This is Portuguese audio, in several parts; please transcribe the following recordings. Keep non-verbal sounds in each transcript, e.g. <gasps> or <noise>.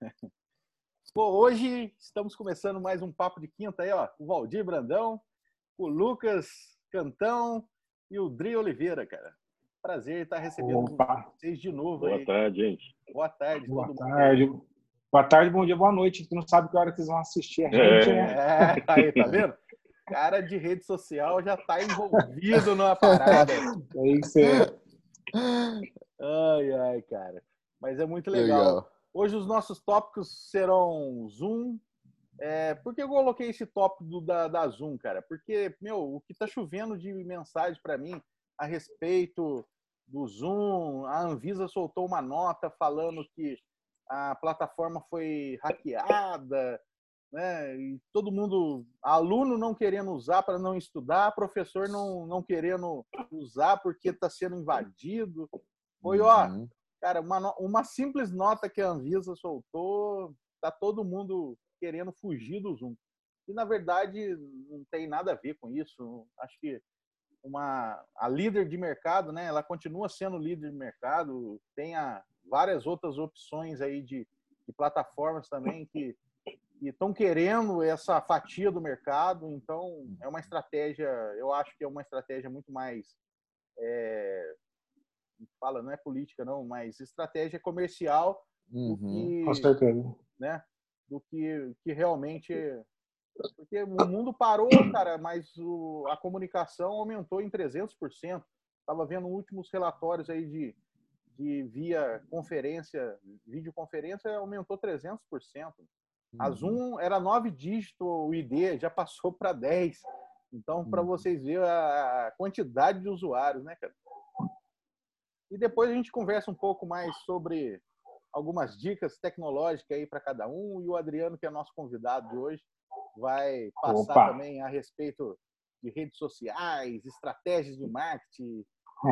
<laughs> Pô, hoje estamos começando mais um Papo de Quinta aí, ó. O Valdir Brandão, o Lucas Cantão e o Dri Oliveira, cara. Prazer estar recebendo Opa. vocês de novo Boa aí. tarde, gente. Boa tarde, Boa todo tarde. mundo. Boa tarde, bom dia, boa noite. Tu não sabe que hora que eles vão assistir a gente, é. né? <laughs> É, aí, tá vendo? Cara de rede social já tá envolvido numa parada. É isso aí. Ai, ai, cara. Mas é muito legal. legal. Hoje os nossos tópicos serão Zoom. É, por que eu coloquei esse tópico do, da, da Zoom, cara? Porque, meu, o que tá chovendo de mensagem para mim a respeito do Zoom, a Anvisa soltou uma nota falando que a plataforma foi hackeada, né? E todo mundo, aluno não querendo usar para não estudar, professor não, não querendo usar porque está sendo invadido. Foi, ó, uhum. Cara, uma, uma simples nota que a Anvisa soltou, tá todo mundo querendo fugir do Zoom. E na verdade não tem nada a ver com isso. Acho que uma a líder de mercado, né? Ela continua sendo líder de mercado. Tem a, várias outras opções aí de, de plataformas também que estão querendo essa fatia do mercado. Então é uma estratégia. Eu acho que é uma estratégia muito mais é, fala não é política não, mas estratégia comercial uhum, que, com certeza, né? Do que que realmente porque o mundo parou, cara, mas o, a comunicação aumentou em 300%. Estava vendo últimos relatórios aí de, de via conferência, videoconferência, aumentou 300%. A uhum. Zoom era nove dígitos o ID, já passou para 10. Então, para uhum. vocês verem a quantidade de usuários, né, cara? E depois a gente conversa um pouco mais sobre algumas dicas tecnológicas aí para cada um. E o Adriano, que é nosso convidado de hoje, vai passar Opa. também a respeito de redes sociais, estratégias de marketing.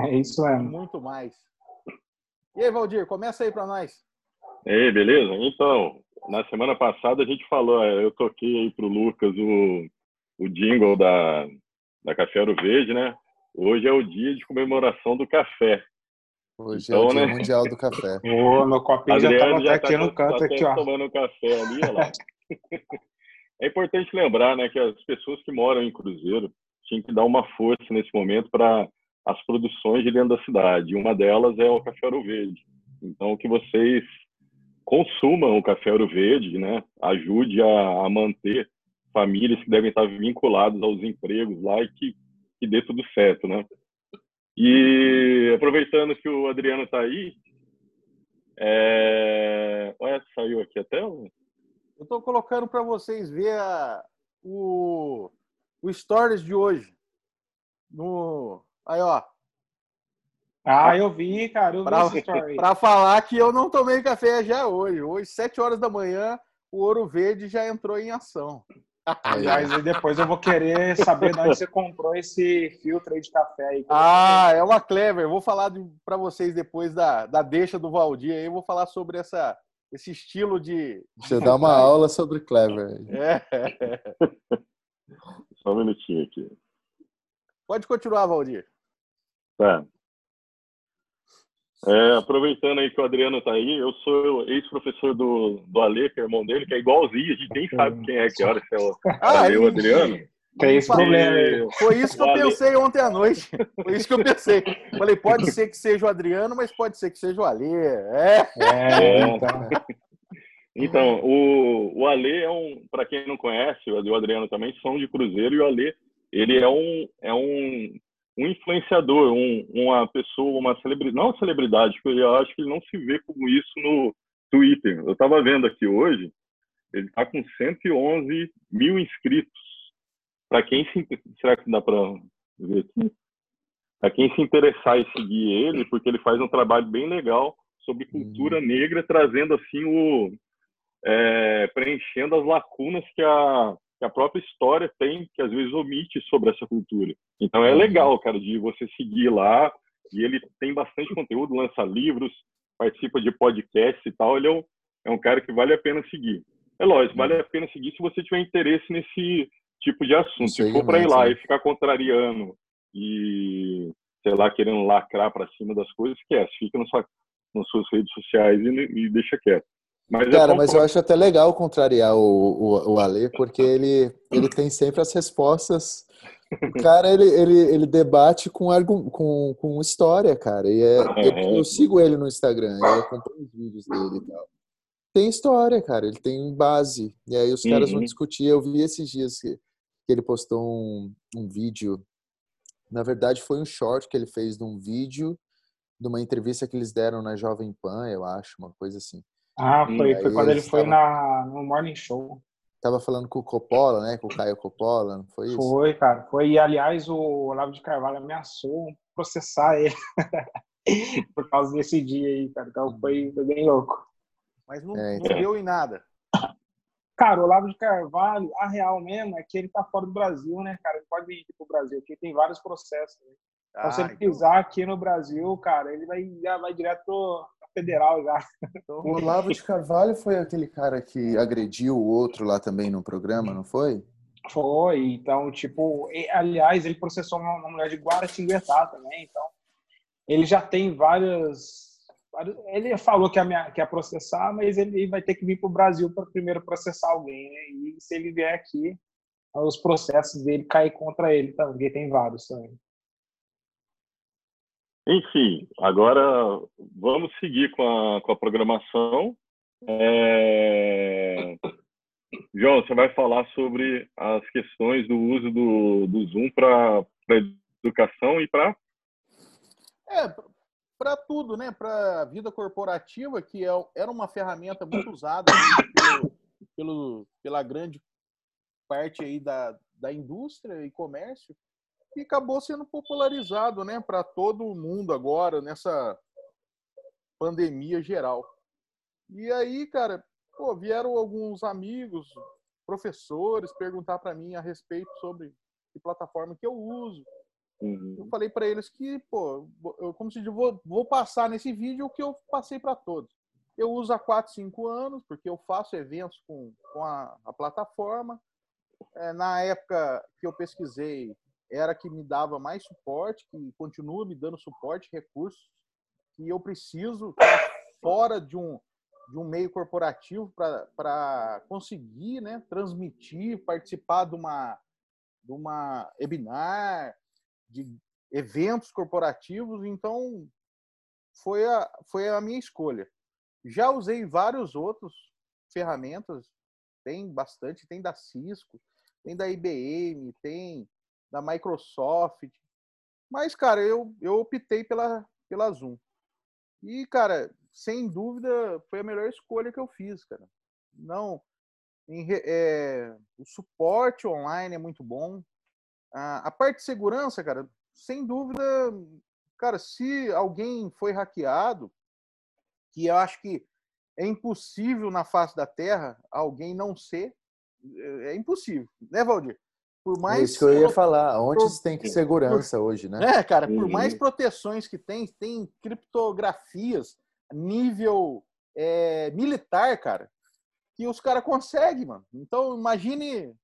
É isso é. Muito mais. E aí, Valdir, começa aí para nós. Ei, beleza? Então, na semana passada a gente falou, é, eu toquei aí para o Lucas o, o jingle da, da Café Ouro Verde, né? Hoje é o dia de comemoração do café. Hoje então, é o então, né? mundial do café. <laughs> Ô, meu copinho Adriano já tá aqui no canto, tá aqui, ó. tomando café ali, ó lá. <laughs> é importante lembrar, né, que as pessoas que moram em Cruzeiro tinham que dar uma força nesse momento para as produções de dentro da cidade. Uma delas é o Café Ouro Verde. Então, que vocês consumam o Café Ouro Verde, né? Ajude a, a manter famílias que devem estar vinculadas aos empregos lá e que, que dê tudo certo, né? E aproveitando que o Adriano está aí, é... Olha, saiu aqui até. Eu estou colocando para vocês ver a... o... o Stories de hoje. No... Aí, ó. Ah, eu vi, cara, eu pra, vi story. Falar que eu não tomei café já hoje. Hoje, 7 horas da manhã, o Ouro Verde já entrou em ação. <laughs> Aliás, e depois eu vou querer saber de onde você comprou esse filtro aí de café aí. Ah, é uma clever. Eu vou falar para vocês depois da, da deixa do Valdir aí. Eu vou falar sobre essa, esse estilo de. Você dá uma <laughs> aula sobre clever. É. Só um minutinho aqui. Pode continuar, Valdir. Tá. É, aproveitando aí que o Adriano está aí, eu sou ex-professor do, do Ale, que é irmão dele, que é igualzinho, a gente nem sabe quem é, que hora se <laughs> é o, ah, Ale, o Adriano. Tem esse problema. Foi isso que eu pensei ontem à noite. Foi isso que eu pensei. Falei, pode ser que seja o Adriano, mas pode ser que seja o Ale. É. é então. então, o, o Ale é um, para quem não conhece, o Adriano também são de Cruzeiro e o Ale, ele é um, é um um influenciador, um, uma pessoa, uma celebridade, não uma celebridade, porque eu acho que ele não se vê como isso no Twitter. Eu estava vendo aqui hoje, ele está com 111 mil inscritos. Para quem se será que dá para ver aqui? Para quem se interessar em seguir ele, porque ele faz um trabalho bem legal sobre cultura uhum. negra, trazendo assim o é, preenchendo as lacunas que a que a própria história tem, que às vezes omite sobre essa cultura. Então é uhum. legal, cara, de você seguir lá, e ele tem bastante conteúdo, lança livros, participa de podcasts e tal, ele é um, é um cara que vale a pena seguir. É lógico, vale a pena seguir se você tiver interesse nesse tipo de assunto. Se for para ir lá e ficar contrariando e, sei lá, querendo lacrar para cima das coisas, esquece, fica na sua, nas suas redes sociais e, e deixa quieto. Mas Cara, mas eu acho até legal contrariar o, o, o Ale, porque ele, ele tem sempre as respostas. O cara, ele, ele, ele debate com, com, com história, cara. E é, eu, eu sigo ele no Instagram, eu acompanho os vídeos dele e tal. Tem história, cara, ele tem base. E aí os caras uhum. vão discutir. Eu vi esses dias que, que ele postou um, um vídeo. Na verdade, foi um short que ele fez de um vídeo de uma entrevista que eles deram na Jovem Pan, eu acho, uma coisa assim. Ah, foi, foi quando ele foi na, no Morning Show. Tava falando com o Coppola, né? Com o Caio Coppola, não foi isso? Foi, cara. Foi. E, aliás, o Olavo de Carvalho ameaçou processar ele <laughs> por causa desse dia aí, cara. Então foi, foi bem louco. Mas não, é, então. não deu em nada. Cara, o Olavo de Carvalho, a real mesmo é que ele tá fora do Brasil, né, cara? Ele pode ir pro Brasil, porque tem vários processos. Né? Então, ah, se ele então... pisar aqui no Brasil, cara, ele vai, já vai direto federal já. O Olavo de Carvalho foi aquele cara que agrediu o outro lá também no programa, não foi? Foi, então, tipo, aliás, ele processou uma, mulher de Guaratinguetá também, então, ele já tem várias. Ele falou que ia, que ia processar, mas ele vai ter que vir para o Brasil para primeiro processar alguém, né? E se ele vier aqui, os processos dele caem contra ele também, porque tem vários também. Enfim, agora vamos seguir com a, com a programação. É... João, você vai falar sobre as questões do uso do, do Zoom para educação e para. É, para tudo, né? Para a vida corporativa, que é, era uma ferramenta muito usada pelo, pelo, pela grande parte aí da, da indústria e comércio e acabou sendo popularizado, né, para todo mundo agora nessa pandemia geral. E aí, cara, pô, vieram alguns amigos, professores perguntar para mim a respeito sobre que plataforma que eu uso. Uhum. Eu falei para eles que, pô, eu como se vou, vou passar nesse vídeo o que eu passei para todos. Eu uso há 4, 5 anos, porque eu faço eventos com, com a, a plataforma. É, na época que eu pesquisei, era que me dava mais suporte, que continua me dando suporte, recursos que eu preciso fora de um, de um meio corporativo para conseguir né, transmitir, participar de uma, de uma webinar, de eventos corporativos. Então, foi a, foi a minha escolha. Já usei vários outros ferramentas, tem bastante, tem da Cisco, tem da IBM, tem da Microsoft. Mas, cara, eu, eu optei pela, pela Zoom. E, cara, sem dúvida, foi a melhor escolha que eu fiz, cara. Não, em, é, o suporte online é muito bom. A, a parte de segurança, cara, sem dúvida, cara, se alguém foi hackeado, que eu acho que é impossível na face da Terra alguém não ser, é, é impossível, né, Valdir? Por mais. É isso que eu ia falar. Onde por, tem que segurança por, hoje, né? É, cara, por mais proteções que tem, tem criptografias nível é, militar, cara, que os caras conseguem, mano. Então, imagine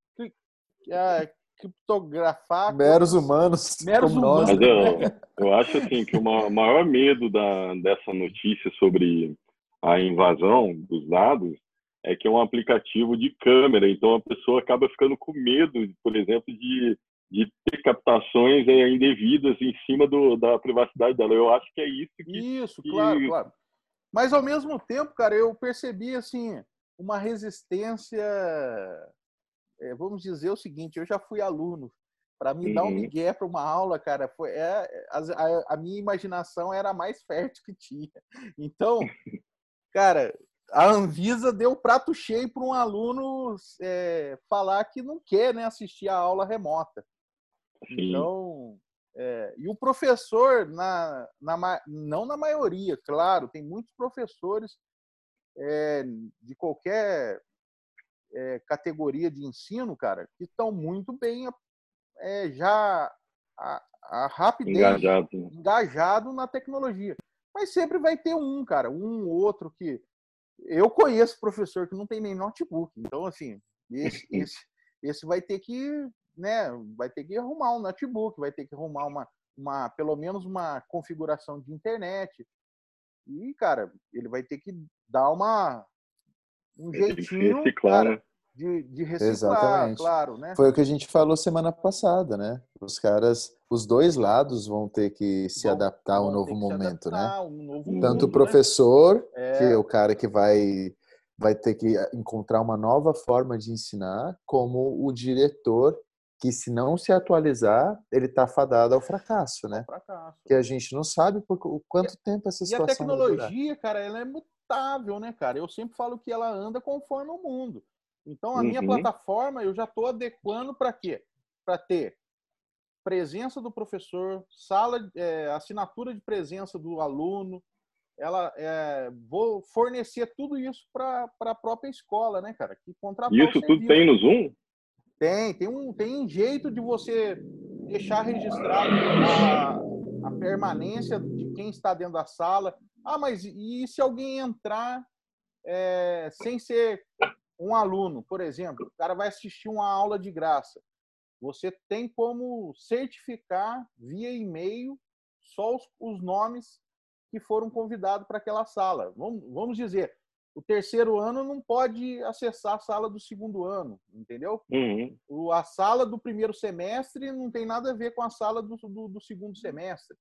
é, criptografar. Meros humanos. Meros humanos. Mas eu, eu acho assim que o maior medo da, dessa notícia sobre a invasão dos dados é que é um aplicativo de câmera, então a pessoa acaba ficando com medo, por exemplo, de, de ter captações é, indevidas em cima do, da privacidade dela. Eu acho que é isso que. Isso, que... claro, claro. Mas ao mesmo tempo, cara, eu percebi assim uma resistência. É, vamos dizer o seguinte: eu já fui aluno. Para me uhum. dar um uhum. migué para uma aula, cara, foi, é, a, a minha imaginação era a mais fértil que tinha. Então, cara, a Anvisa deu prato cheio para um aluno é, falar que não quer né, assistir a aula remota. Sim. Então, é, e o professor, na, na, não na maioria, claro, tem muitos professores é, de qualquer é, categoria de ensino, cara, que estão muito bem é, já a, a rapidez engajado. engajado na tecnologia. Mas sempre vai ter um, cara, um ou outro que eu conheço professor que não tem nem notebook. Então, assim, esse, <laughs> esse, esse vai ter que, né, vai ter que arrumar um notebook, vai ter que arrumar uma, uma pelo menos uma configuração de internet. E, cara, ele vai ter que dar uma um jeitinho reciclar, cara, de, de reciclar, Exatamente. claro, né? Foi o que a gente falou semana passada, né? Os caras, os dois lados vão ter que se vão, adaptar ao novo momento, né? Um novo Tanto mundo, o né? professor, né? que é o cara que vai vai ter que encontrar uma nova forma de ensinar, como o diretor que se não se atualizar, ele está fadado ao fracasso, né? Fracasso. Que a gente não sabe por quanto e, tempo essa situação E a tecnologia, cara, ela é mutável, né, cara? Eu sempre falo que ela anda conforme o mundo. Então, a uhum. minha plataforma, eu já estou adequando para quê? Para ter presença do professor, sala, é, assinatura de presença do aluno, ela é, vou fornecer tudo isso para a própria escola, né, cara? Que isso tudo tem no Zoom? Tem, tem um, tem um jeito de você deixar registrado a, a permanência de quem está dentro da sala. Ah, mas e se alguém entrar é, sem ser um aluno, por exemplo, o cara vai assistir uma aula de graça. Você tem como certificar via e-mail só os, os nomes que foram convidados para aquela sala. Vamos, vamos dizer, o terceiro ano não pode acessar a sala do segundo ano, entendeu? Uhum. O, a sala do primeiro semestre não tem nada a ver com a sala do, do, do segundo semestre.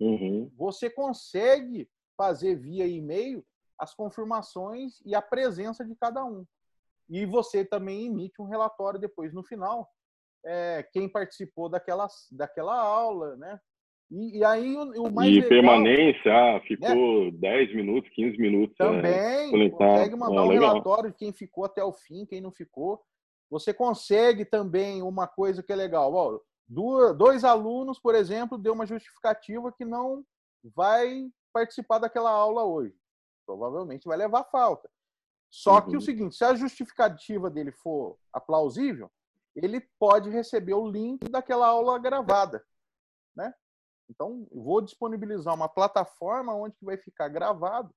Uhum. Você consegue fazer via e-mail as confirmações e a presença de cada um. E você também emite um relatório depois no final, é, quem participou daquela, daquela aula, né? E, e aí o, o mais E legal, permanência, ah, ficou né? 10 minutos, 15 minutos. É, Também, é, consegue mandar ah, um legal. relatório de quem ficou até o fim, quem não ficou. Você consegue também uma coisa que é legal. Ó, dois alunos, por exemplo, deu uma justificativa que não vai participar daquela aula hoje. Provavelmente vai levar falta. Só uhum. que o uhum. seguinte, se a justificativa dele for aplausível, ele pode receber o link daquela aula gravada, né? Então, vou disponibilizar uma plataforma onde vai ficar gravado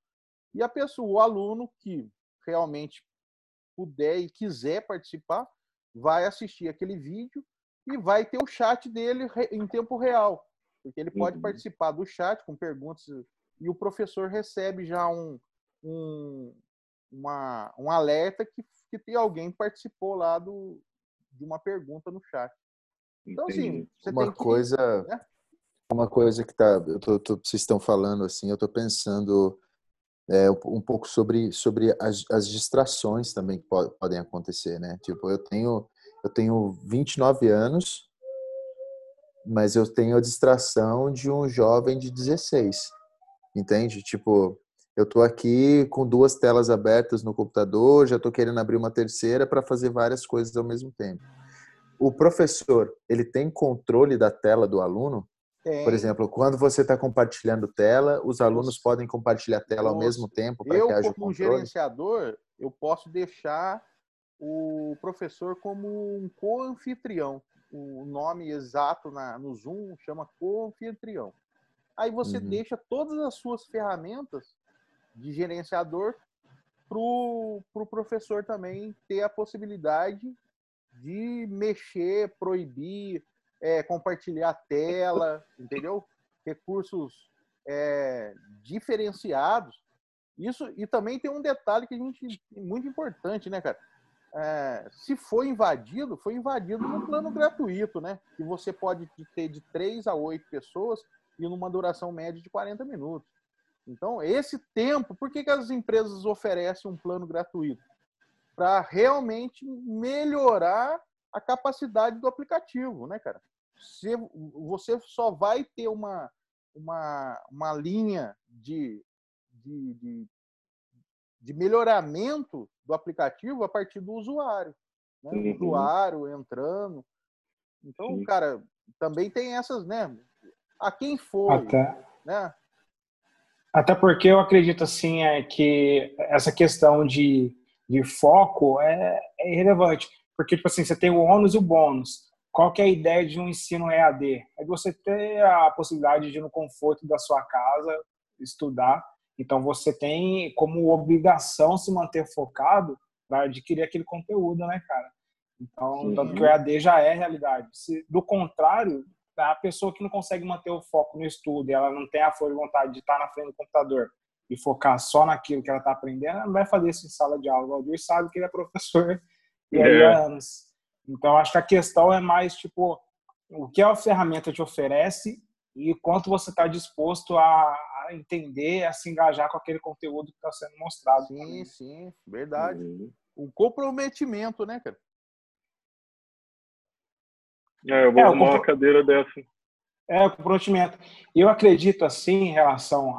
e a pessoa, o aluno que realmente puder e quiser participar, vai assistir aquele vídeo e vai ter o chat dele em tempo real, porque ele pode uhum. participar do chat com perguntas e o professor recebe já um, um, uma, um alerta que, que tem alguém participou lá do, de uma pergunta no chat. Então, assim, você uma tem que, coisa, né? uma coisa que tá, eu tô, tô, vocês estão falando assim, eu estou pensando é, um pouco sobre sobre as, as distrações também que po podem acontecer, né? Tipo, eu tenho eu tenho 29 anos, mas eu tenho a distração de um jovem de 16. Entende? Tipo, eu estou aqui com duas telas abertas no computador, já estou querendo abrir uma terceira para fazer várias coisas ao mesmo tempo. O professor, ele tem controle da tela do aluno? Tem. Por exemplo, quando você está compartilhando tela, os alunos podem compartilhar tela ao mesmo tempo para que haja como controle? gerenciador, eu posso deixar o professor como um co-anfitrião. O nome exato na, no Zoom chama co-anfitrião. Aí você uhum. deixa todas as suas ferramentas de gerenciador para o pro professor também ter a possibilidade de mexer, proibir, é, compartilhar tela, entendeu? Recursos é, diferenciados. Isso e também tem um detalhe que a gente muito importante, né, cara? É, se foi invadido, foi invadido no plano gratuito, né? Que você pode ter de 3 a 8 pessoas e numa duração média de 40 minutos. Então, esse tempo, por que, que as empresas oferecem um plano gratuito? Para realmente melhorar a capacidade do aplicativo, né, cara? Se você só vai ter uma, uma, uma linha de, de, de, de melhoramento do aplicativo a partir do usuário. Né? Uhum. O usuário entrando. Então, Sim. cara, também tem essas, né? A quem for, Até... né? Até porque eu acredito assim é que essa questão de, de foco é, é irrelevante. Porque, tipo assim, você tem o ônus e o bônus. Qual que é a ideia de um ensino EAD? É você ter a possibilidade de, no conforto da sua casa, estudar. Então, você tem como obrigação se manter focado para adquirir aquele conteúdo, né, cara? Então, Sim. tanto que o EAD já é realidade. Se, do contrário, a pessoa que não consegue manter o foco no estudo, ela não tem a força de vontade de estar na frente do computador e focar só naquilo que ela está aprendendo, ela não vai fazer isso em sala de aula. O Valdir sabe que ele é professor e aí há anos. Então, acho que a questão é mais, tipo, o que a ferramenta te oferece e quanto você está disposto a, entender, a se engajar com aquele conteúdo que está sendo mostrado. Sim, sim, verdade. Uhum. O comprometimento, né, cara? É, eu vou é, arrumar compro... uma cadeira dessa. É, o comprometimento. Eu acredito, assim, em relação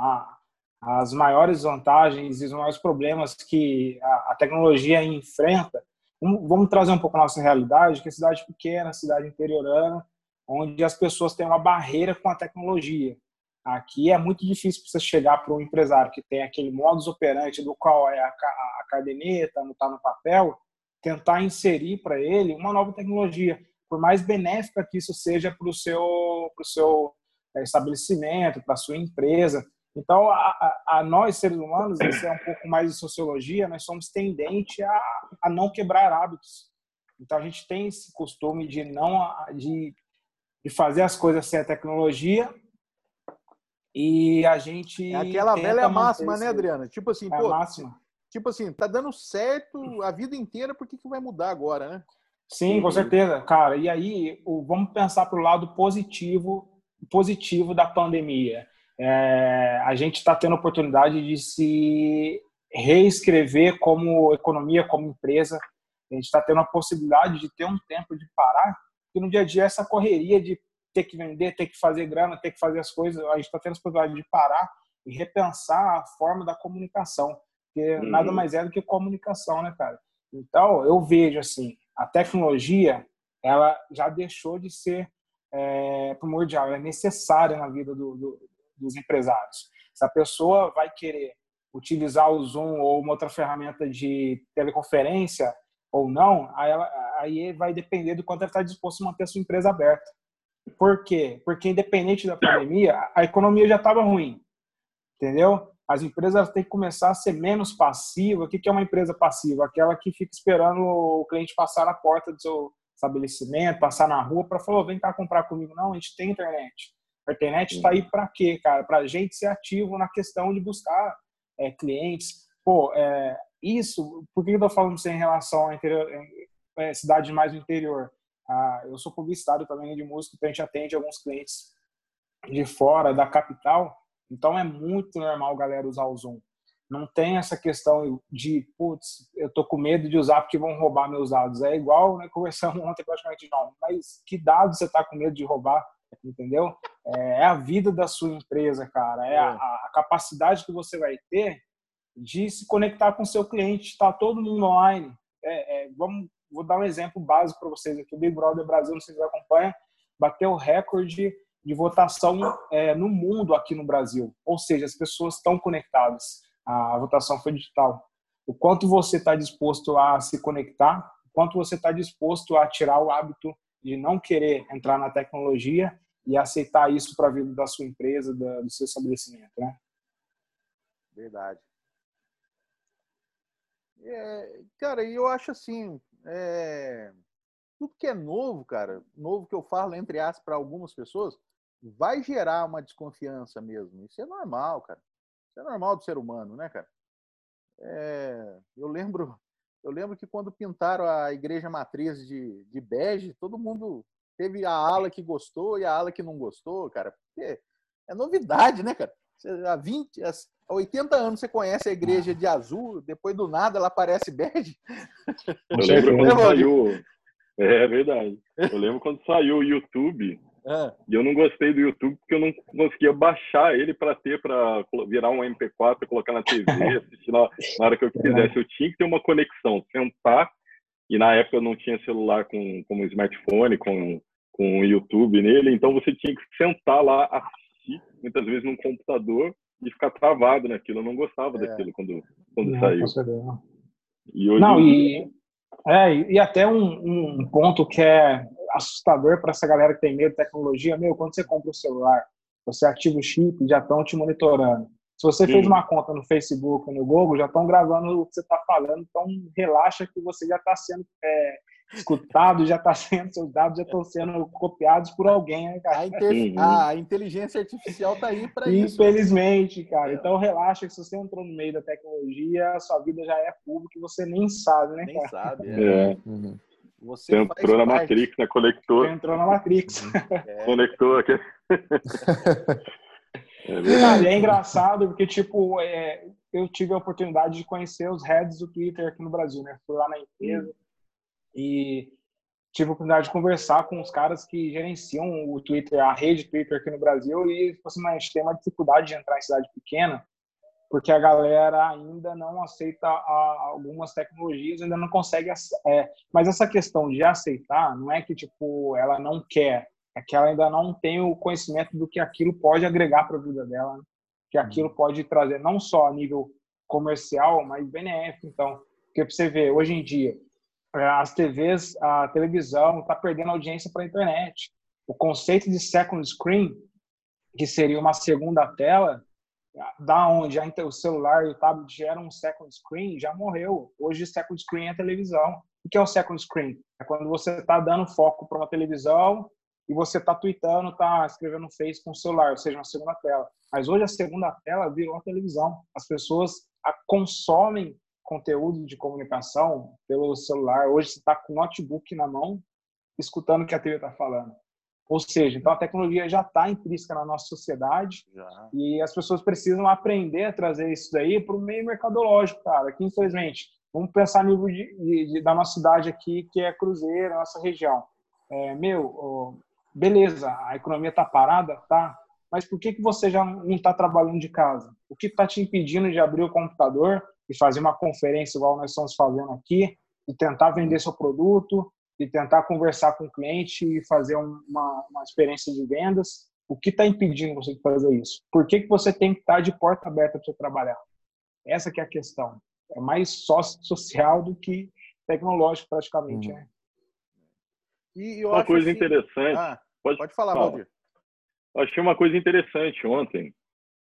às maiores vantagens e os maiores problemas que a, a tecnologia enfrenta, vamos, vamos trazer um pouco a nossa realidade, que é cidade pequena, cidade interiorana, onde as pessoas têm uma barreira com a tecnologia. Aqui é muito difícil você chegar para um empresário que tem aquele modus operandi do qual é a, a caderneta, não está no papel, tentar inserir para ele uma nova tecnologia, por mais benéfica que isso seja para o seu, pro seu é, estabelecimento, para a sua empresa. Então, a, a, nós, seres humanos, isso é um pouco mais de sociologia, nós somos tendentes a, a não quebrar hábitos. Então, a gente tem esse costume de não de de fazer as coisas sem a tecnologia e a gente. É aquela velha máxima, né, Adriana? Tipo assim, é pô. Máxima. Tipo assim, tá dando certo a vida inteira, por que, que vai mudar agora, né? Sim, com certeza, cara. E aí, vamos pensar para o lado positivo, positivo da pandemia. É, a gente está tendo a oportunidade de se reescrever como economia, como empresa. A gente está tendo a possibilidade de ter um tempo de parar que no dia a dia essa correria de ter que vender, ter que fazer grana, ter que fazer as coisas, a gente está tendo a possibilidade de parar e repensar a forma da comunicação, que uhum. nada mais é do que comunicação, né, cara? Então, eu vejo assim, a tecnologia, ela já deixou de ser é, primordial, ela é necessária na vida do, do, dos empresários. Se a pessoa vai querer utilizar o Zoom ou uma outra ferramenta de teleconferência ou não, aí ela, aí vai depender do quanto ele está disposto a manter a sua empresa aberta. Por quê? Porque independente da pandemia, a economia já estava ruim, entendeu? As empresas têm que começar a ser menos passivas. O que é uma empresa passiva? Aquela que fica esperando o cliente passar na porta do seu estabelecimento, passar na rua para falar, vem cá comprar comigo. Não, a gente tem internet. A internet está aí para quê, cara? Para a gente ser ativo na questão de buscar é, clientes. Pô, é, isso, por que eu estou falando isso em relação à interior, é, cidade mais do interior. Ah, eu sou publicitário também de música, então a gente atende alguns clientes de fora da capital, então é muito normal galera usar o Zoom. Não tem essa questão de, putz, eu tô com medo de usar porque vão roubar meus dados. É igual, né, conversamos <laughs> ontem praticamente, não, mas que dados você tá com medo de roubar? Entendeu? É, é a vida da sua empresa, cara. É a, é. a capacidade que você vai ter de se conectar com o seu cliente. Está todo mundo online. É, é, vamos vou dar um exemplo básico para vocês aqui. O Big Brother Brasil, não sei se vocês acompanham, bateu o recorde de votação é, no mundo aqui no Brasil. Ou seja, as pessoas estão conectadas. A votação foi digital. O quanto você está disposto a se conectar, o quanto você está disposto a tirar o hábito de não querer entrar na tecnologia e aceitar isso para a vida da sua empresa, do seu estabelecimento, né? Verdade. É, cara, eu acho assim, é, tudo que é novo, cara, novo que eu falo entre aspas para algumas pessoas, vai gerar uma desconfiança mesmo. Isso é normal, cara. Isso é normal do ser humano, né, cara? É, eu lembro, <laughs> eu lembro que quando pintaram a igreja matriz de, de bege, todo mundo teve a ala que gostou e a ala que não gostou, cara. Porque é novidade, né, cara? Há 20, há 80 anos você conhece a igreja de azul, depois do nada ela aparece bege. Eu lembro <laughs> quando saiu. É verdade. Eu lembro quando saiu o YouTube. É. E eu não gostei do YouTube porque eu não conseguia baixar ele para ter, para virar um MP4, colocar na TV, <laughs> assistir na, na hora que eu quisesse. Eu tinha que ter uma conexão, sentar. E na época eu não tinha celular com, com smartphone, com, com o YouTube nele, então você tinha que sentar lá, assistir, muitas vezes num computador, e ficar travado naquilo. Eu não gostava é. daquilo quando, quando não, saiu. E hoje não, e, é, e até um, um ponto que é assustador para essa galera que tem medo de tecnologia, meu, quando você compra o um celular, você ativa o chip, já estão te monitorando. Se você Sim. fez uma conta no Facebook, no Google, já estão gravando o que você está falando, então relaxa que você já está sendo é, escutado, já está <laughs> sendo, seus dados já estão sendo copiados por alguém, né, cara? A, inter... uhum. a inteligência artificial está aí para isso. Infelizmente, cara. É. Então relaxa que se você entrou no meio da tecnologia, a sua vida já é pública e você nem sabe, né, nem cara? sabe, é. é. Uhum. Você, entrou na parte. Matrix, né? Conectou. Você entrou na Matrix. <laughs> É. Conectou aqui. <laughs> é, é engraçado porque, tipo, é, eu tive a oportunidade de conhecer os heads do Twitter aqui no Brasil, né? Fui lá na empresa hum. e tive a oportunidade de conversar com os caras que gerenciam o Twitter, a rede Twitter aqui no Brasil e, tipo assim, a gente tem uma dificuldade de entrar em cidade pequena porque a galera ainda não aceita algumas tecnologias, ainda não consegue. É, mas essa questão de aceitar não é que tipo ela não quer, é que ela ainda não tem o conhecimento do que aquilo pode agregar para a vida dela, né? que aquilo uhum. pode trazer não só a nível comercial, mas benéfico. Então, porque você vê hoje em dia é, as TVs, a televisão está perdendo audiência para a internet. O conceito de second screen, que seria uma segunda tela, da onde o celular e o tablet geram um second screen, já morreu. Hoje, second screen é televisão. O que é o second screen? É quando você está dando foco para uma televisão e você está tweetando, está escrevendo no Face com o celular, ou seja, uma segunda tela. Mas hoje a segunda tela virou a televisão. As pessoas consomem conteúdo de comunicação pelo celular. Hoje você está com o notebook na mão, escutando o que a TV está falando. Ou seja, então a tecnologia já está intrínseca na nossa sociedade já. e as pessoas precisam aprender a trazer isso daí para o meio mercadológico, cara. Aqui, infelizmente, vamos pensar no nível de, de, de, da nossa cidade aqui, que é Cruzeiro, nossa região. É, meu, oh, beleza, a economia está parada, tá? Mas por que, que você já não está trabalhando de casa? O que está te impedindo de abrir o computador e fazer uma conferência igual nós estamos fazendo aqui e tentar vender seu produto de tentar conversar com o cliente e fazer uma, uma experiência de vendas. O que está impedindo você de fazer isso? Por que, que você tem que estar tá de porta aberta para você trabalhar? Essa que é a questão. É mais social do que tecnológico, praticamente. Uhum. Né? E uma coisa assim... interessante. Ah, pode, pode falar, Valdir. Achei uma coisa interessante ontem,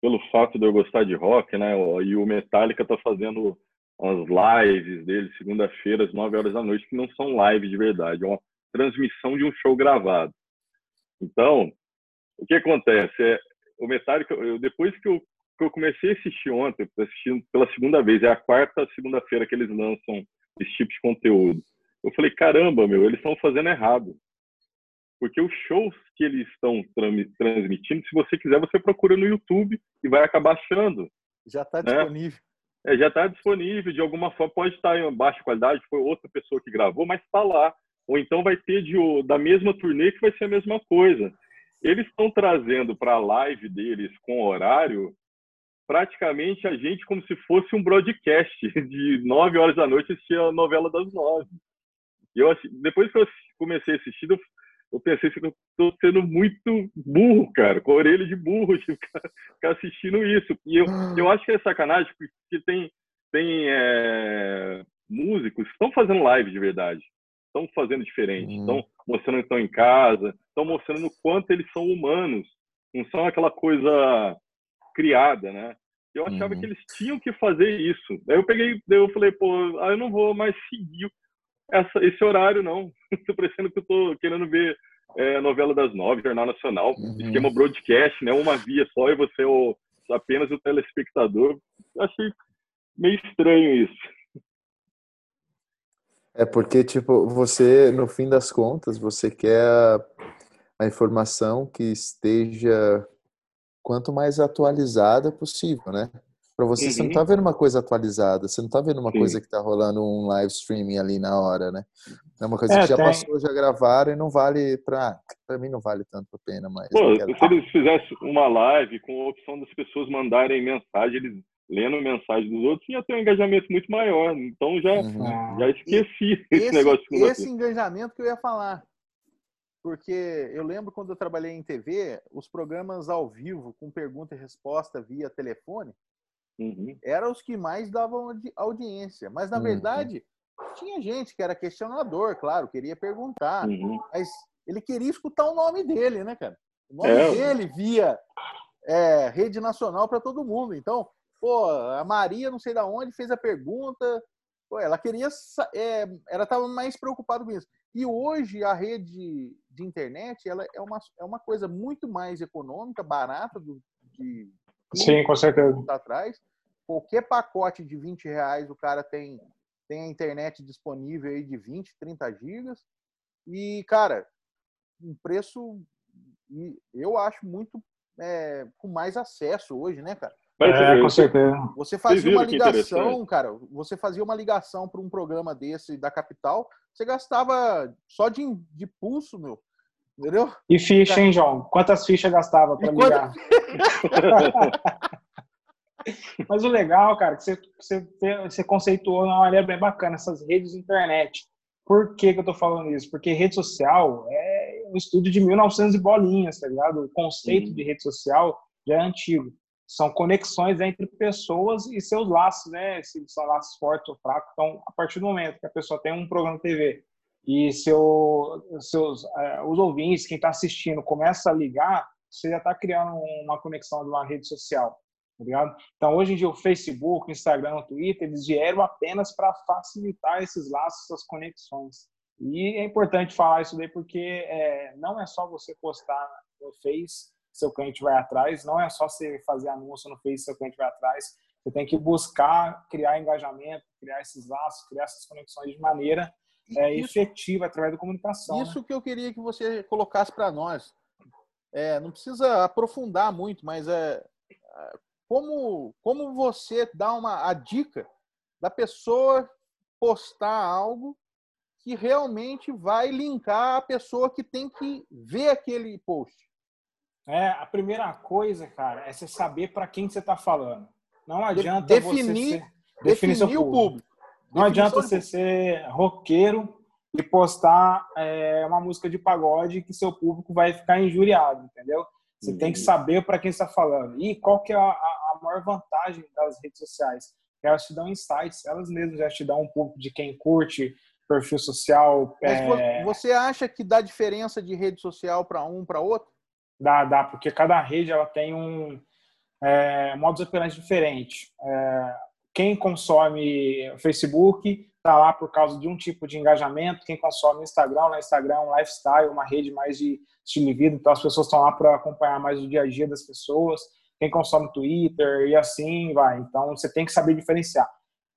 pelo fato de eu gostar de rock, né? E o Metallica tá fazendo as lives dele, segunda-feira, às 9 horas da noite, que não são lives de verdade, é uma transmissão de um show gravado. Então, o que acontece? É, o Metallica, eu, depois que eu, que eu comecei a assistir ontem, assistindo pela segunda vez, é a quarta segunda-feira que eles lançam esse tipo de conteúdo. Eu falei, caramba, meu, eles estão fazendo errado. Porque os shows que eles estão transmitindo, se você quiser, você procura no YouTube e vai acabar achando. Já está né? disponível é, já está disponível, de alguma forma, pode estar em baixa qualidade, foi outra pessoa que gravou, mas está lá. Ou então vai ter de, da mesma turnê que vai ser a mesma coisa. Eles estão trazendo para a live deles com horário praticamente a gente como se fosse um broadcast <laughs> de 9 horas da noite assistir a novela das nove. Eu, depois que eu comecei a assistir, eu pensei que eu estou sendo muito burro, cara, com a orelha de burro, <laughs> de ficar, ficar assistindo isso. E eu, <gasps> eu acho que é sacanagem, porque tem, tem é, músicos que estão fazendo live de verdade, estão fazendo diferente, estão uhum. mostrando que estão em casa, estão mostrando o quanto eles são humanos, não são aquela coisa criada, né? Eu achava uhum. que eles tinham que fazer isso. Aí eu peguei, eu falei, pô, eu não vou mais seguir essa, esse horário, não. <laughs> Estou parecendo que eu estou querendo ver é, novela das nove, Jornal Nacional, uhum. esquema broadcast, né? Uma via só e você é o, apenas o telespectador. Achei meio estranho isso. É porque, tipo, você, no fim das contas, você quer a informação que esteja quanto mais atualizada possível, né? Para você, uhum. você não tá uhum. vendo uma coisa atualizada, você não tá vendo uma Sim. coisa que tá rolando um live streaming ali na hora, né? É uma coisa é, que já tem. passou, já gravaram e não vale para para mim não vale tanto a pena, mas Pô, se eles fizessem uma live com a opção das pessoas mandarem mensagem, eles lendo mensagem dos outros, ia ter um engajamento muito maior. Então já uhum. já esqueci <laughs> esse, esse negócio. Esse engajamento que eu ia falar. Porque eu lembro quando eu trabalhei em TV, os programas ao vivo com pergunta e resposta via telefone, Uhum. Eram os que mais davam audiência. Mas, na uhum. verdade, tinha gente que era questionador, claro, queria perguntar. Uhum. Mas ele queria escutar o nome dele, né, cara? O nome é. dele via é, rede nacional para todo mundo. Então, pô, a Maria, não sei da onde, fez a pergunta Pô, ela queria. É, ela estava mais preocupada com isso. E hoje a rede de internet ela é uma, é uma coisa muito mais econômica, barata do, de. Sim, com certeza. Atrás. Qualquer pacote de 20 reais o cara tem, tem a internet disponível aí de 20, 30 gigas. E, cara, um preço eu acho muito é, com mais acesso hoje, né, cara? É, com certeza. Você fazia uma ligação, cara, você fazia uma ligação para um programa desse da capital, você gastava só de, de pulso, meu. Entendeu? E ficha, hein, João? Quantas fichas gastava para ligar? <laughs> Mas o legal, cara, que você, você, você conceituou uma maneira bem bacana essas redes de internet. Por que, que eu tô falando isso? Porque rede social é um estudo de 1900 e bolinhas, tá ligado? O conceito de rede social já é antigo. São conexões entre pessoas e seus laços, né? Se são laços fortes ou fracos. Então, a partir do momento que a pessoa tem um programa de TV e seu, seus, uh, os ouvintes, quem está assistindo, começa a ligar, você já está criando uma conexão de uma rede social. Tá? Então, hoje em dia, o Facebook, o Instagram, o Twitter, eles vieram apenas para facilitar esses laços, essas conexões. E é importante falar isso daí porque é, não é só você postar no Face, seu cliente vai atrás, não é só você fazer anúncio no Face, seu cliente vai atrás. Você tem que buscar criar engajamento, criar esses laços, criar essas conexões de maneira é, isso, efetiva através da comunicação. Isso né? que eu queria que você colocasse para nós. É, não precisa aprofundar muito, mas é, como, como você dá uma a dica da pessoa postar algo que realmente vai linkar a pessoa que tem que ver aquele post. É, a primeira coisa, cara, é você saber para quem você está falando. Não adianta definir, você ser, definir o público. Não adianta você ser roqueiro e postar é, uma música de pagode que seu público vai ficar injuriado, entendeu? Você uhum. tem que saber para quem está falando. E qual que é a, a, maior vantagem das redes sociais? Elas te dão insights, elas mesmas já te dão um pouco de quem curte, perfil social. Mas é... você acha que dá diferença de rede social para um para outro? Dá, dá, porque cada rede ela tem um é, modus operandi diferente. É, quem consome Facebook está lá por causa de um tipo de engajamento. Quem consome Instagram, no Instagram é um lifestyle, uma rede mais de estilo de vida, então as pessoas estão lá para acompanhar mais o dia a dia das pessoas. Quem consome Twitter e assim vai. Então você tem que saber diferenciar.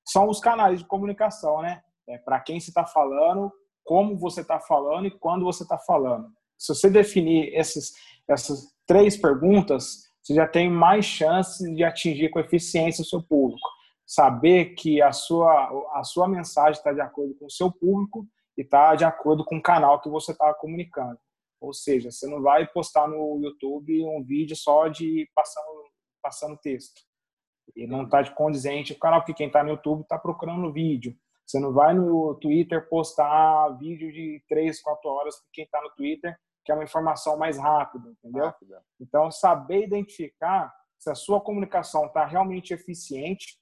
São os canais de comunicação, né? É para quem você está falando, como você está falando e quando você está falando. Se você definir esses, essas três perguntas, você já tem mais chances de atingir com eficiência o seu público saber que a sua, a sua mensagem está de acordo com o seu público e está de acordo com o canal que você está comunicando. Ou seja, você não vai postar no YouTube um vídeo só de passando, passando texto. E não está de condizente com o canal, porque quem está no YouTube está procurando vídeo. Você não vai no Twitter postar vídeo de 3, 4 horas para quem está no Twitter, que é uma informação mais rápida, entendeu? Rápida. Então, saber identificar se a sua comunicação está realmente eficiente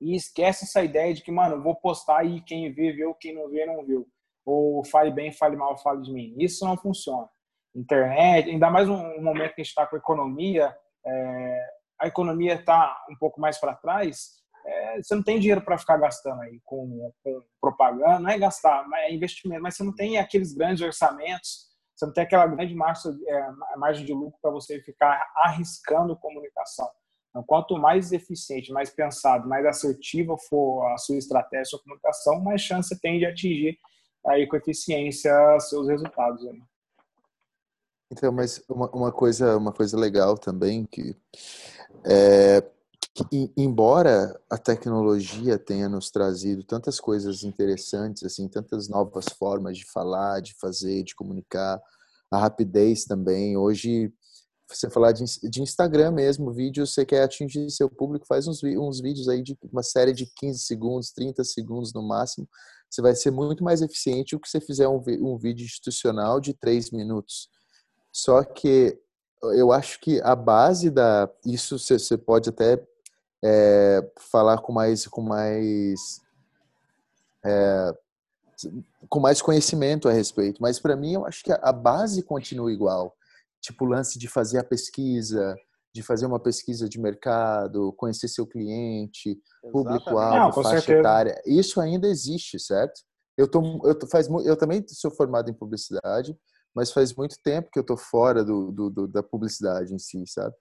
e esquece essa ideia de que, mano, vou postar e quem vê, viu, quem não vê, não viu. Ou fale bem, fale mal, fale de mim. Isso não funciona. Internet, ainda mais um momento que a gente está com a economia, é, a economia está um pouco mais para trás, é, você não tem dinheiro para ficar gastando aí com, com, propaganda, não é gastar, é investimento, mas você não tem aqueles grandes orçamentos, você não tem aquela grande margem, é, margem de lucro para você ficar arriscando comunicação. Então, quanto mais eficiente, mais pensado, mais assertiva for a sua estratégia, a sua comunicação, mais chance você tem de atingir aí com eficiência seus resultados. Né? Então, mas uma, uma, coisa, uma coisa legal também que é que, embora a tecnologia tenha nos trazido tantas coisas interessantes, assim, tantas novas formas de falar, de fazer, de comunicar, a rapidez também. Hoje você falar de, de Instagram mesmo, vídeo, você quer atingir seu público, faz uns, uns vídeos aí de uma série de 15 segundos, 30 segundos no máximo. Você vai ser muito mais eficiente do que você fizer um, um vídeo institucional de 3 minutos. Só que eu acho que a base da. Isso você, você pode até é, falar com mais. Com mais é, com mais conhecimento a respeito, mas para mim eu acho que a base continua igual tipo o lance de fazer a pesquisa, de fazer uma pesquisa de mercado, conhecer seu cliente, público-alvo, faixa certeza. etária. Isso ainda existe, certo? Eu, tô, eu, tô, faz, eu também sou formado em publicidade, mas faz muito tempo que eu tô fora do, do, do da publicidade em si, sabe?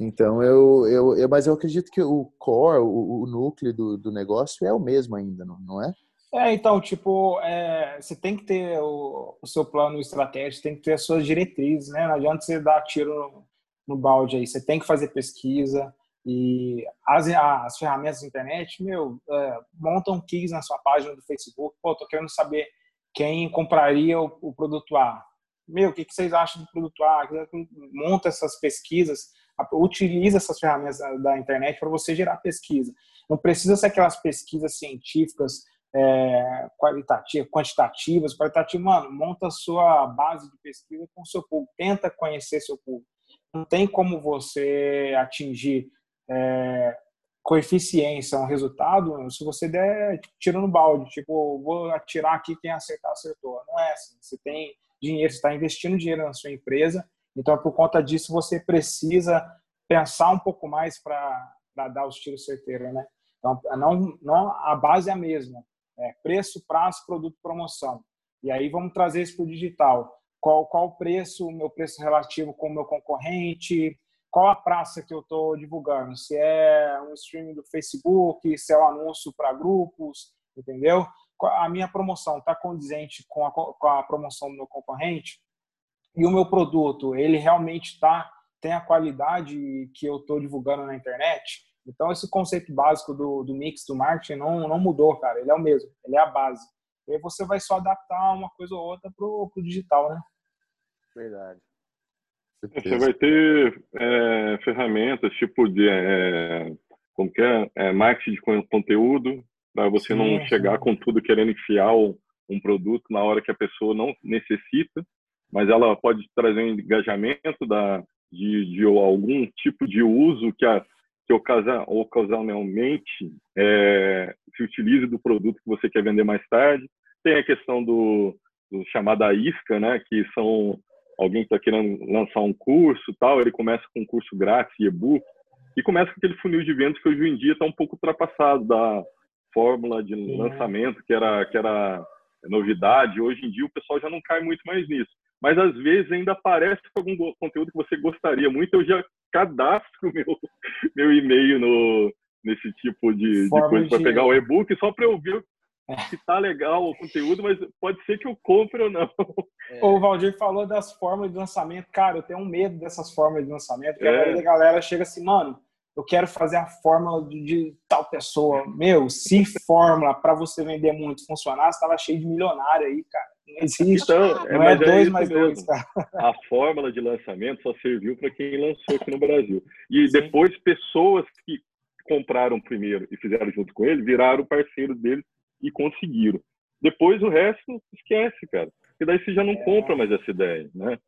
Então, eu, eu, eu, mas eu acredito que o core, o, o núcleo do, do negócio é o mesmo ainda, não, não é? É, então, tipo, é, você tem que ter o, o, seu plano estratégico, tem que ter as suas diretrizes, né? Não adianta você dar tiro no, no balde aí, você tem que fazer pesquisa e as, as ferramentas da internet, meu, é, montam keys na sua página do Facebook, pô, tô querendo saber quem compraria o, o produto A. Meu, o que, que vocês acham do produto A? Monta essas pesquisas, utiliza essas ferramentas da, da internet para você gerar pesquisa. Não precisa ser aquelas pesquisas científicas é, quantitativas, qualitativas, mano, monta sua base de pesquisa com o seu público, tenta conhecer seu público. Não tem como você atingir é, coeficiência, um resultado, se você der tipo, tiro no balde, tipo, vou atirar aqui, quem acertar, acertou. Não é assim. Você tem dinheiro, você está investindo dinheiro na sua empresa, então, por conta disso, você precisa pensar um pouco mais para dar os tiros certeiros, né? Então, não, não, a base é a mesma. É preço, prazo, produto, promoção. E aí vamos trazer isso para o digital. Qual, qual o preço, o meu preço relativo com o meu concorrente, qual a praça que eu estou divulgando, se é um streaming do Facebook, se é um anúncio para grupos, entendeu? A minha promoção está condizente com a, com a promoção do meu concorrente e o meu produto, ele realmente tá, tem a qualidade que eu estou divulgando na internet, então, esse conceito básico do, do mix do marketing não, não mudou, cara. Ele é o mesmo, ele é a base. E aí você vai só adaptar uma coisa ou outra pro, pro digital, né? Verdade. Você vai ter é, ferramentas tipo de é, como que é, é, marketing de conteúdo para você sim, não chegar sim. com tudo querendo enfiar um, um, produto na hora que a pessoa não necessita, mas ela pode trazer um engajamento da, de, de algum tipo de uso que a, que ocasionalmente é, se utilize do produto que você quer vender mais tarde. Tem a questão do, do chamada isca, né, que são alguém que está querendo lançar um curso, tal, ele começa com um curso grátis, e-book, e começa com aquele funil de vendas que hoje em dia está um pouco ultrapassado da fórmula de lançamento que era que era novidade. Hoje em dia o pessoal já não cai muito mais nisso mas às vezes ainda aparece algum conteúdo que você gostaria muito, eu já cadastro <laughs> meu, meu e-mail no, nesse tipo de, de coisa para pegar o e-book só para eu ver é. se tá legal o conteúdo, mas pode ser que eu compre ou não. É. O Valdir falou das formas de lançamento. Cara, eu tenho um medo dessas formas de lançamento, porque é. a galera chega assim, mano, eu quero fazer a fórmula de, de tal pessoa. Meu, se fórmula para você vender muito funcionar, você tava cheio de milionário aí, cara. Não existe. Então, não é, é dois mais dois, cara. A fórmula de lançamento só serviu para quem lançou aqui no Brasil. E Sim. depois, pessoas que compraram primeiro e fizeram junto com ele, viraram parceiro dele e conseguiram. Depois, o resto, esquece, cara. Porque daí você já não é. compra mais essa ideia, né?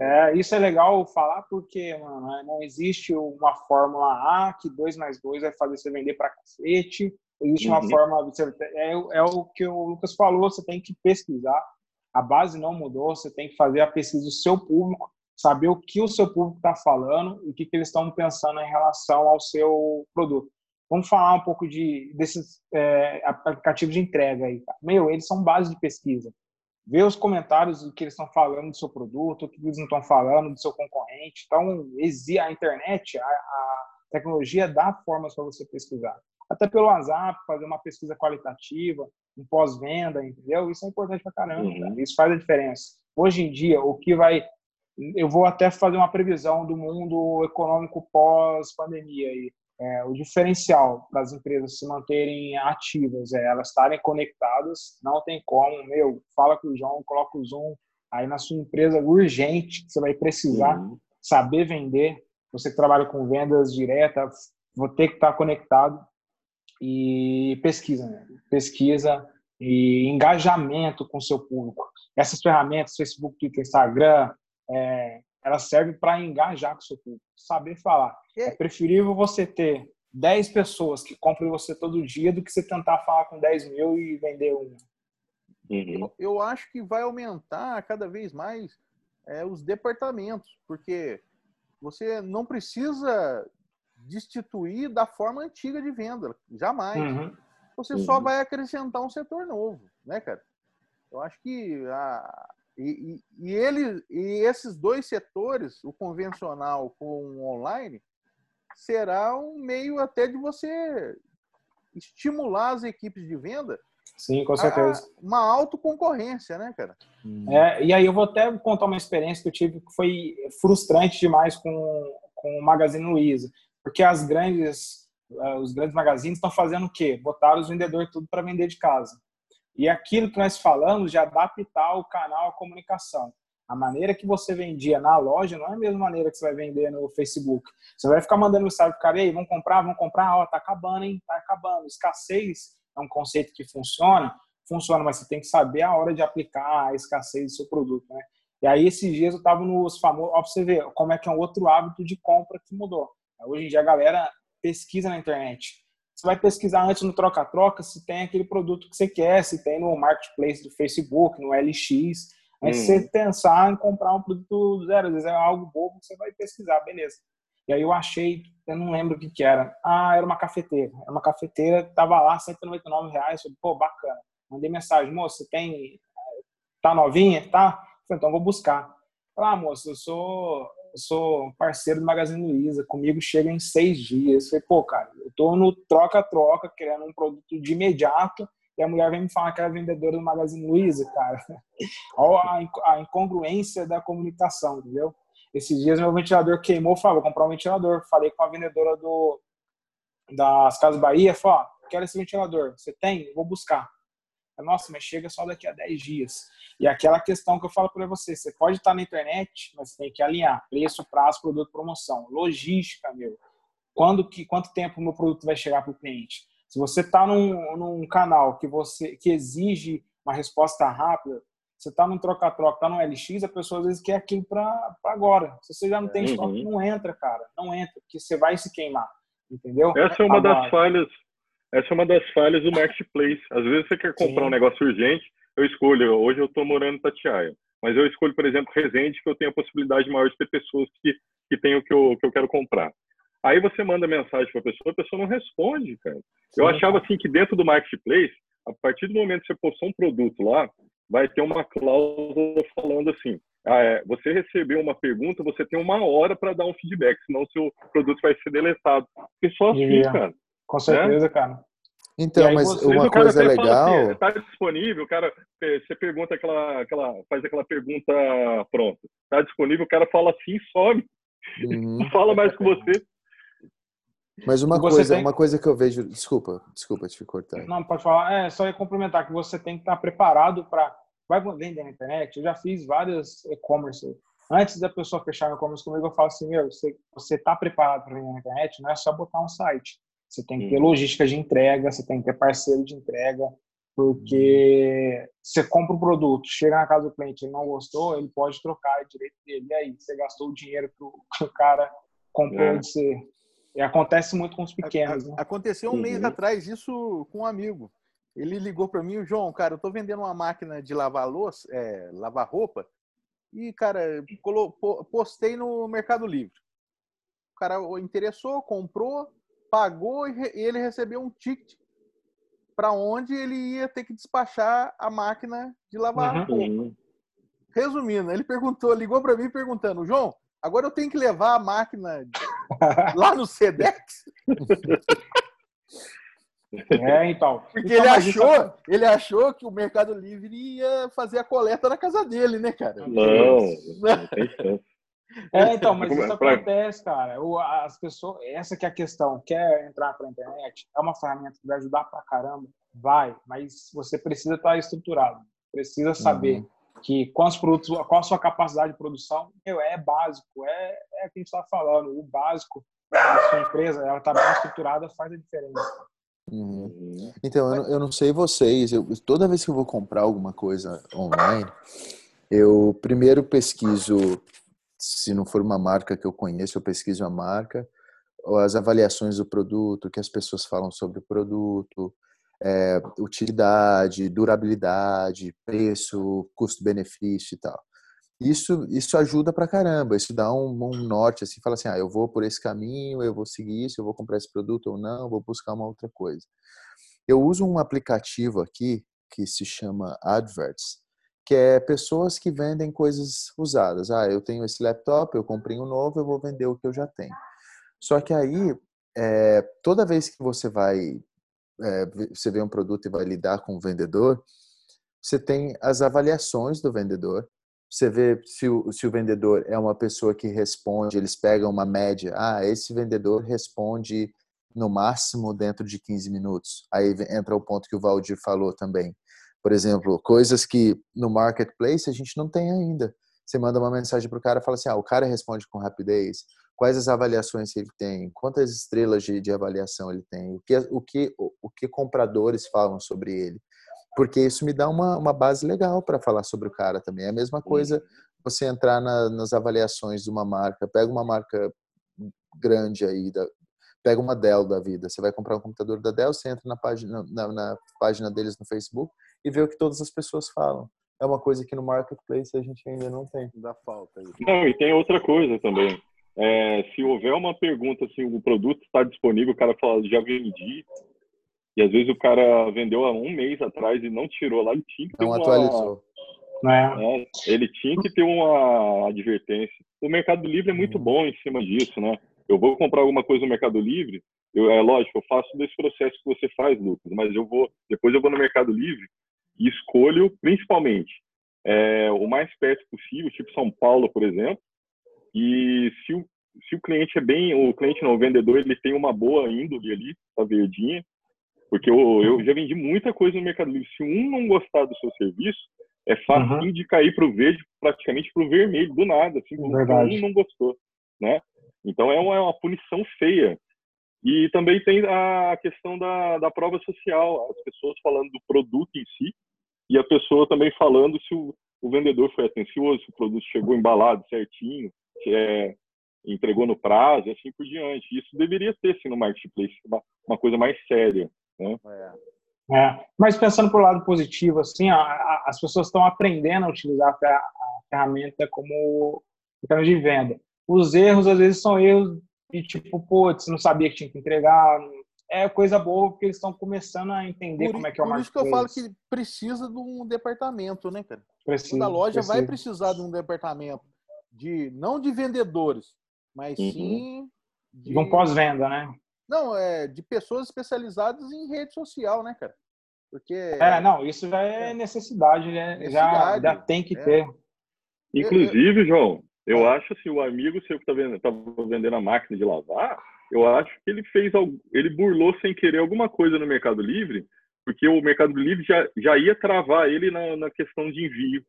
É, isso é legal falar porque, mano, né, não existe uma fórmula A que 2 mais 2 vai fazer você vender para cacete. Existe uhum. uma fórmula. É, é o que o Lucas falou, você tem que pesquisar. A base não mudou, você tem que fazer a pesquisa do seu público, saber o que o seu público está falando e o que, que eles estão pensando em relação ao seu produto. Vamos falar um pouco de, desses é, aplicativos de entrega aí. Meu, eles são base de pesquisa ver os comentários do que eles estão falando do seu produto, o que eles não estão falando do seu concorrente. Então, a internet, a, a tecnologia dá formas para você pesquisar. Até pelo WhatsApp, fazer uma pesquisa qualitativa, um pós-venda, entendeu? Isso é importante para caramba, uhum. isso faz a diferença. Hoje em dia, o que vai. Eu vou até fazer uma previsão do mundo econômico pós-pandemia aí é, o diferencial das empresas se manterem ativas é elas estarem conectadas, não tem como, meu, fala com o João, coloca o Zoom aí na sua empresa urgente, você vai precisar uhum. saber vender, você que trabalha com vendas diretas, vou ter que estar conectado e pesquisa, né? pesquisa e engajamento com o seu público. Essas ferramentas, Facebook, Twitter, Instagram, é, elas servem para engajar com o seu público, saber falar. É preferível você ter 10 pessoas que compram você todo dia do que você tentar falar com 10 mil e vender um. Uhum. Eu, eu, acho que vai aumentar cada vez mais é, os departamentos, porque você não precisa destituir da forma antiga de venda, jamais. Uhum. Você uhum. só vai acrescentar um setor novo, né, cara? Eu acho que a, e, e, e, ele, e esses dois setores, o convencional com o online, será um meio até de você estimular as equipes de venda Sim, com certeza. A, uma autoconcorrência, né, cara? É, e aí eu vou até contar uma experiência que eu tive que foi frustrante demais com, com o Magazine Luiza. Porque as grandes, uh, os grandes magazines estão fazendo o quê? Botaram os vendedores tudo para vender de casa. E aquilo que nós falamos de adaptar o canal à comunicação. A maneira que você vendia na loja não é a mesma maneira que você vai vender no Facebook. Você vai ficar mandando mensagem pro cara, ei, vamos comprar, vamos comprar, ó, tá acabando, hein? Tá acabando. Escassez é um conceito que funciona, funciona, mas você tem que saber a hora de aplicar a escassez do seu produto, né? E aí, esses dias eu estava nos famosos. Ó, pra você ver como é que é um outro hábito de compra que mudou. Hoje em dia a galera pesquisa na internet. Você vai pesquisar antes no troca-troca se tem aquele produto que você quer, se tem no marketplace do Facebook, no LX. Antes hum. você pensar em comprar um produto zero, às vezes é algo bobo, você vai pesquisar, beleza. E aí eu achei, eu não lembro o que que era. Ah, era uma cafeteira. Era uma cafeteira, tava lá, 199 reais. Falei, pô, bacana. Mandei mensagem, moço, você tem... Tá novinha? Tá? Falei, então vou buscar. Falei, ah, moço, eu sou, eu sou parceiro do Magazine Luiza. Comigo chega em seis dias. Falei, pô, cara, eu tô no troca-troca, querendo um produto de imediato e a mulher vem me falar que era vendedora do Magazine Luiza, cara. <laughs> Olha a incongruência da comunicação, entendeu? Esses dias meu ventilador queimou, falei, vou comprar um ventilador. Falei com a vendedora do, das Casas Bahia, falei, ó, quero esse ventilador. Você tem? Vou buscar. Nossa, mas chega só daqui a 10 dias. E aquela questão que eu falo para você, você pode estar na internet, mas você tem que alinhar preço, prazo, produto, promoção, logística, meu. Quando que, quanto tempo o meu produto vai chegar para o cliente? Se você está num, num canal que você que exige uma resposta rápida, você está num troca-troca, está no LX, a pessoa às vezes quer aquilo para agora. Se você já não tem uhum. estoque, não entra, cara. Não entra, porque você vai se queimar. Entendeu? Essa é uma agora. das falhas. Essa é uma das falhas do marketplace. Às vezes você quer comprar Sim. um negócio urgente, eu escolho. Hoje eu estou morando em Tatiaia, mas eu escolho, por exemplo, Resende, que eu tenho a possibilidade maior de ter pessoas que, que têm o que eu, que eu quero comprar. Aí você manda mensagem para a pessoa, a pessoa não responde, cara. Sim. Eu achava assim que dentro do marketplace, a partir do momento que você postou um produto lá, vai ter uma cláusula falando assim: ah, é, você recebeu uma pergunta, você tem uma hora para dar um feedback, senão o seu produto vai ser deletado. Porque só assim, cara. Com certeza, né? cara. Então, mas você, uma coisa legal. Está assim, disponível, cara. Você pergunta aquela, aquela, faz aquela pergunta pronta. Está disponível, o cara fala assim, some. Uhum. Não <laughs> fala mais com você. Mas uma coisa, tem... uma coisa que eu vejo, desculpa, desculpa te cortar. Não, pode falar. É, só ia complementar que você tem que estar preparado para vai vender na internet. Eu já fiz vários e-commerce. Antes da pessoa fechar o e-commerce comigo, eu falo assim, meu, você você está preparado para vender na internet? Não é só botar um site. Você tem que ter uhum. logística de entrega, você tem que ter parceiro de entrega, porque você compra o um produto, chega na casa do cliente, ele não gostou, ele pode trocar o direito dele. E aí, você gastou o dinheiro que o cara comprou é. de você. E acontece muito com os pequenos. Né? Aconteceu um uhum. mês atrás isso com um amigo. Ele ligou para mim, João, cara, eu tô vendendo uma máquina de lavar louça, é, lavar roupa, e, cara, postei no Mercado Livre. O cara interessou, comprou, pagou e ele recebeu um ticket para onde ele ia ter que despachar a máquina de lavar uhum. roupa. Resumindo, ele perguntou, ligou para mim perguntando, João, agora eu tenho que levar a máquina <laughs> lá no Sedex? <laughs> É, então. Porque então, ele, achou, isso... ele achou que o Mercado Livre ia fazer a coleta na casa dele, né, cara? Não, não tem chance. É, <laughs> então, mas isso acontece, cara. As pessoas, essa que é a questão. Quer entrar para a internet? É uma ferramenta que vai ajudar pra caramba? Vai, mas você precisa estar estruturado. Precisa saber uhum que quantos produtos, qual a sua capacidade de produção, meu, é básico, é, é o que a gente está falando, o básico da sua empresa, ela está bem estruturada, faz a diferença. Uhum. Então, eu, eu não sei vocês, eu, toda vez que eu vou comprar alguma coisa online, eu primeiro pesquiso, se não for uma marca que eu conheço, eu pesquiso a marca, as avaliações do produto, o que as pessoas falam sobre o produto, é, utilidade, durabilidade, preço, custo-benefício e tal. isso, isso ajuda pra caramba, isso dá um, um, norte, assim, fala assim, ah, eu vou por esse caminho, eu vou seguir isso, eu vou comprar esse produto ou não, vou buscar uma outra coisa. Eu uso um aplicativo aqui que se chama Adverts, que é pessoas que vendem coisas usadas. Ah, eu tenho esse laptop, eu comprei um novo, eu vou vender o que eu já tenho. Só que aí, é, toda vez que você vai, é, você vê um produto e vai lidar com o vendedor, você tem as avaliações do vendedor, você vê se o, se o vendedor é uma pessoa que responde, eles pegam uma média. Ah, esse vendedor responde no máximo dentro de 15 minutos. Aí entra o ponto que o Valdir falou também. Por exemplo, coisas que no marketplace a gente não tem ainda. Você manda uma mensagem para o cara e fala assim: ah, o cara responde com rapidez. Quais as avaliações ele tem? Quantas estrelas de, de avaliação ele tem? O que, o, que, o que compradores falam sobre ele? porque isso me dá uma, uma base legal para falar sobre o cara também. É a mesma coisa você entrar na, nas avaliações de uma marca, pega uma marca grande aí, da, pega uma Dell da vida, você vai comprar um computador da Dell, você entra na página, na, na página deles no Facebook e vê o que todas as pessoas falam. É uma coisa que no marketplace a gente ainda não tem. Dá falta. Aí. Não, e tem outra coisa também. É, se houver uma pergunta se o produto está disponível, o cara fala, já vendi, e às vezes o cara vendeu há um mês atrás e não tirou lá, ele tinha que ter não uma... atualizou. É. É, ele tinha que ter uma advertência. O Mercado Livre é muito uhum. bom em cima disso, né? Eu vou comprar alguma coisa no Mercado Livre, eu, é lógico, eu faço desse processo que você faz, Lucas, mas eu vou, depois eu vou no Mercado Livre e escolho, principalmente, é, o mais perto possível, tipo São Paulo, por exemplo, e se o, se o cliente é bem, o cliente não, o vendedor, ele tem uma boa índole ali, tá verdinha, porque eu, eu já vendi muita coisa no Mercado Livre. Se um não gostar do seu serviço, é fácil uhum. de cair para o verde, praticamente para o vermelho, do nada, assim, porque um não gostou, né? Então é uma, é uma, punição feia. E também tem a questão da, da prova social, as pessoas falando do produto em si e a pessoa também falando se o, o vendedor foi atencioso, se o produto chegou embalado certinho, se é, entregou no prazo, e assim por diante. Isso deveria ter, sim, no marketplace, uma, uma coisa mais séria. Né? É. É. Mas pensando por lado positivo, assim, a, as pessoas estão aprendendo a utilizar a, a ferramenta como ferramenta de venda. Os erros, às vezes, são erros de tipo, putz, não sabia que tinha que entregar. É coisa boa porque eles estão começando a entender por, como é que é o Por isso que eu falo que precisa de um departamento, né, cara? Precisa, Toda loja precisa. vai precisar de um departamento de não de vendedores, mas uhum. sim de, de um pós-venda, né? Não, é de pessoas especializadas em rede social, né, cara? Porque. É, não, isso já é, é necessidade, né? Necessidade, já, já tem que é. ter. Inclusive, João, eu acho assim, o amigo seu que tá vendo, tava vendendo a máquina de lavar, eu acho que ele fez ele burlou sem querer alguma coisa no Mercado Livre, porque o Mercado Livre já, já ia travar ele na, na questão de envio.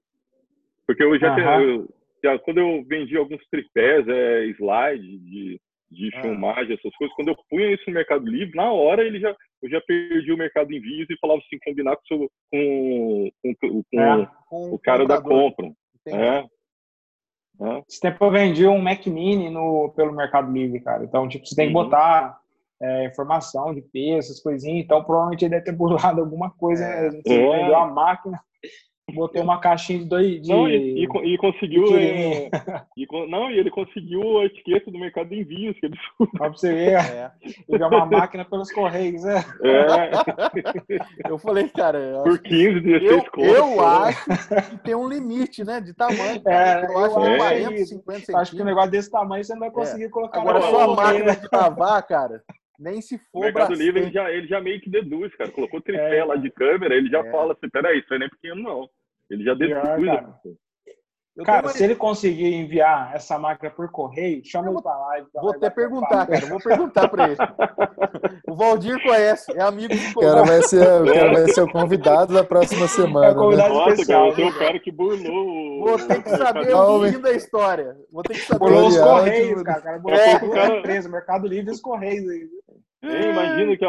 Porque eu já, tenho, eu, já quando eu vendi alguns tripés, é, slide de de ah. filmagem, essas coisas, quando eu punha isso no Mercado Livre, na hora ele já, eu já perdi o mercado envios e falava assim, combinar com, com, com, com, é, com o cara da compra. É. é. Esse tempo eu vendi um Mac Mini no, pelo Mercado Livre, cara. Então, tipo, você tem que uhum. botar é, informação de peso, essas coisinhas. Então, provavelmente ele deve ter <laughs> burlado alguma coisa. É. Né? Você é. vendeu a máquina botou uma caixinha de dois de... Não, e, e, e conseguiu é, e, não e ele conseguiu a etiqueta do mercado de envios que ele pra você ver é. ele é uma máquina pelos correios né é. eu falei cara por 15 16 eu, contas, eu acho que tem um limite né de tamanho cara. É, eu, acho que 40 50 acho que um negócio desse tamanho você não vai conseguir colocar agora só a máquina né? de lavar cara nem se for. O Mercado Livre ele já, ele já meio que deduz, cara. Colocou tripé é. lá de câmera, ele já é. fala assim: peraí, isso aí não é pequeno, não. Ele já deduz. Cara, cara se ele conseguir enviar essa máquina por correio, chama ele pra live. Vou até perguntar, cara. Vou perguntar pra ele. o Valdir conhece, é amigo do cara vai ser, O cara vai ser o convidado da próxima semana. É o convidado né? especial. Nossa, cara, o cara que burlou. Vou ter que saber o fim da história. Vou ter que saber. Burlou os Correios, cara. O cara burlou é, a cara... empresa, Mercado Livre e os Correios aí. Imagina que,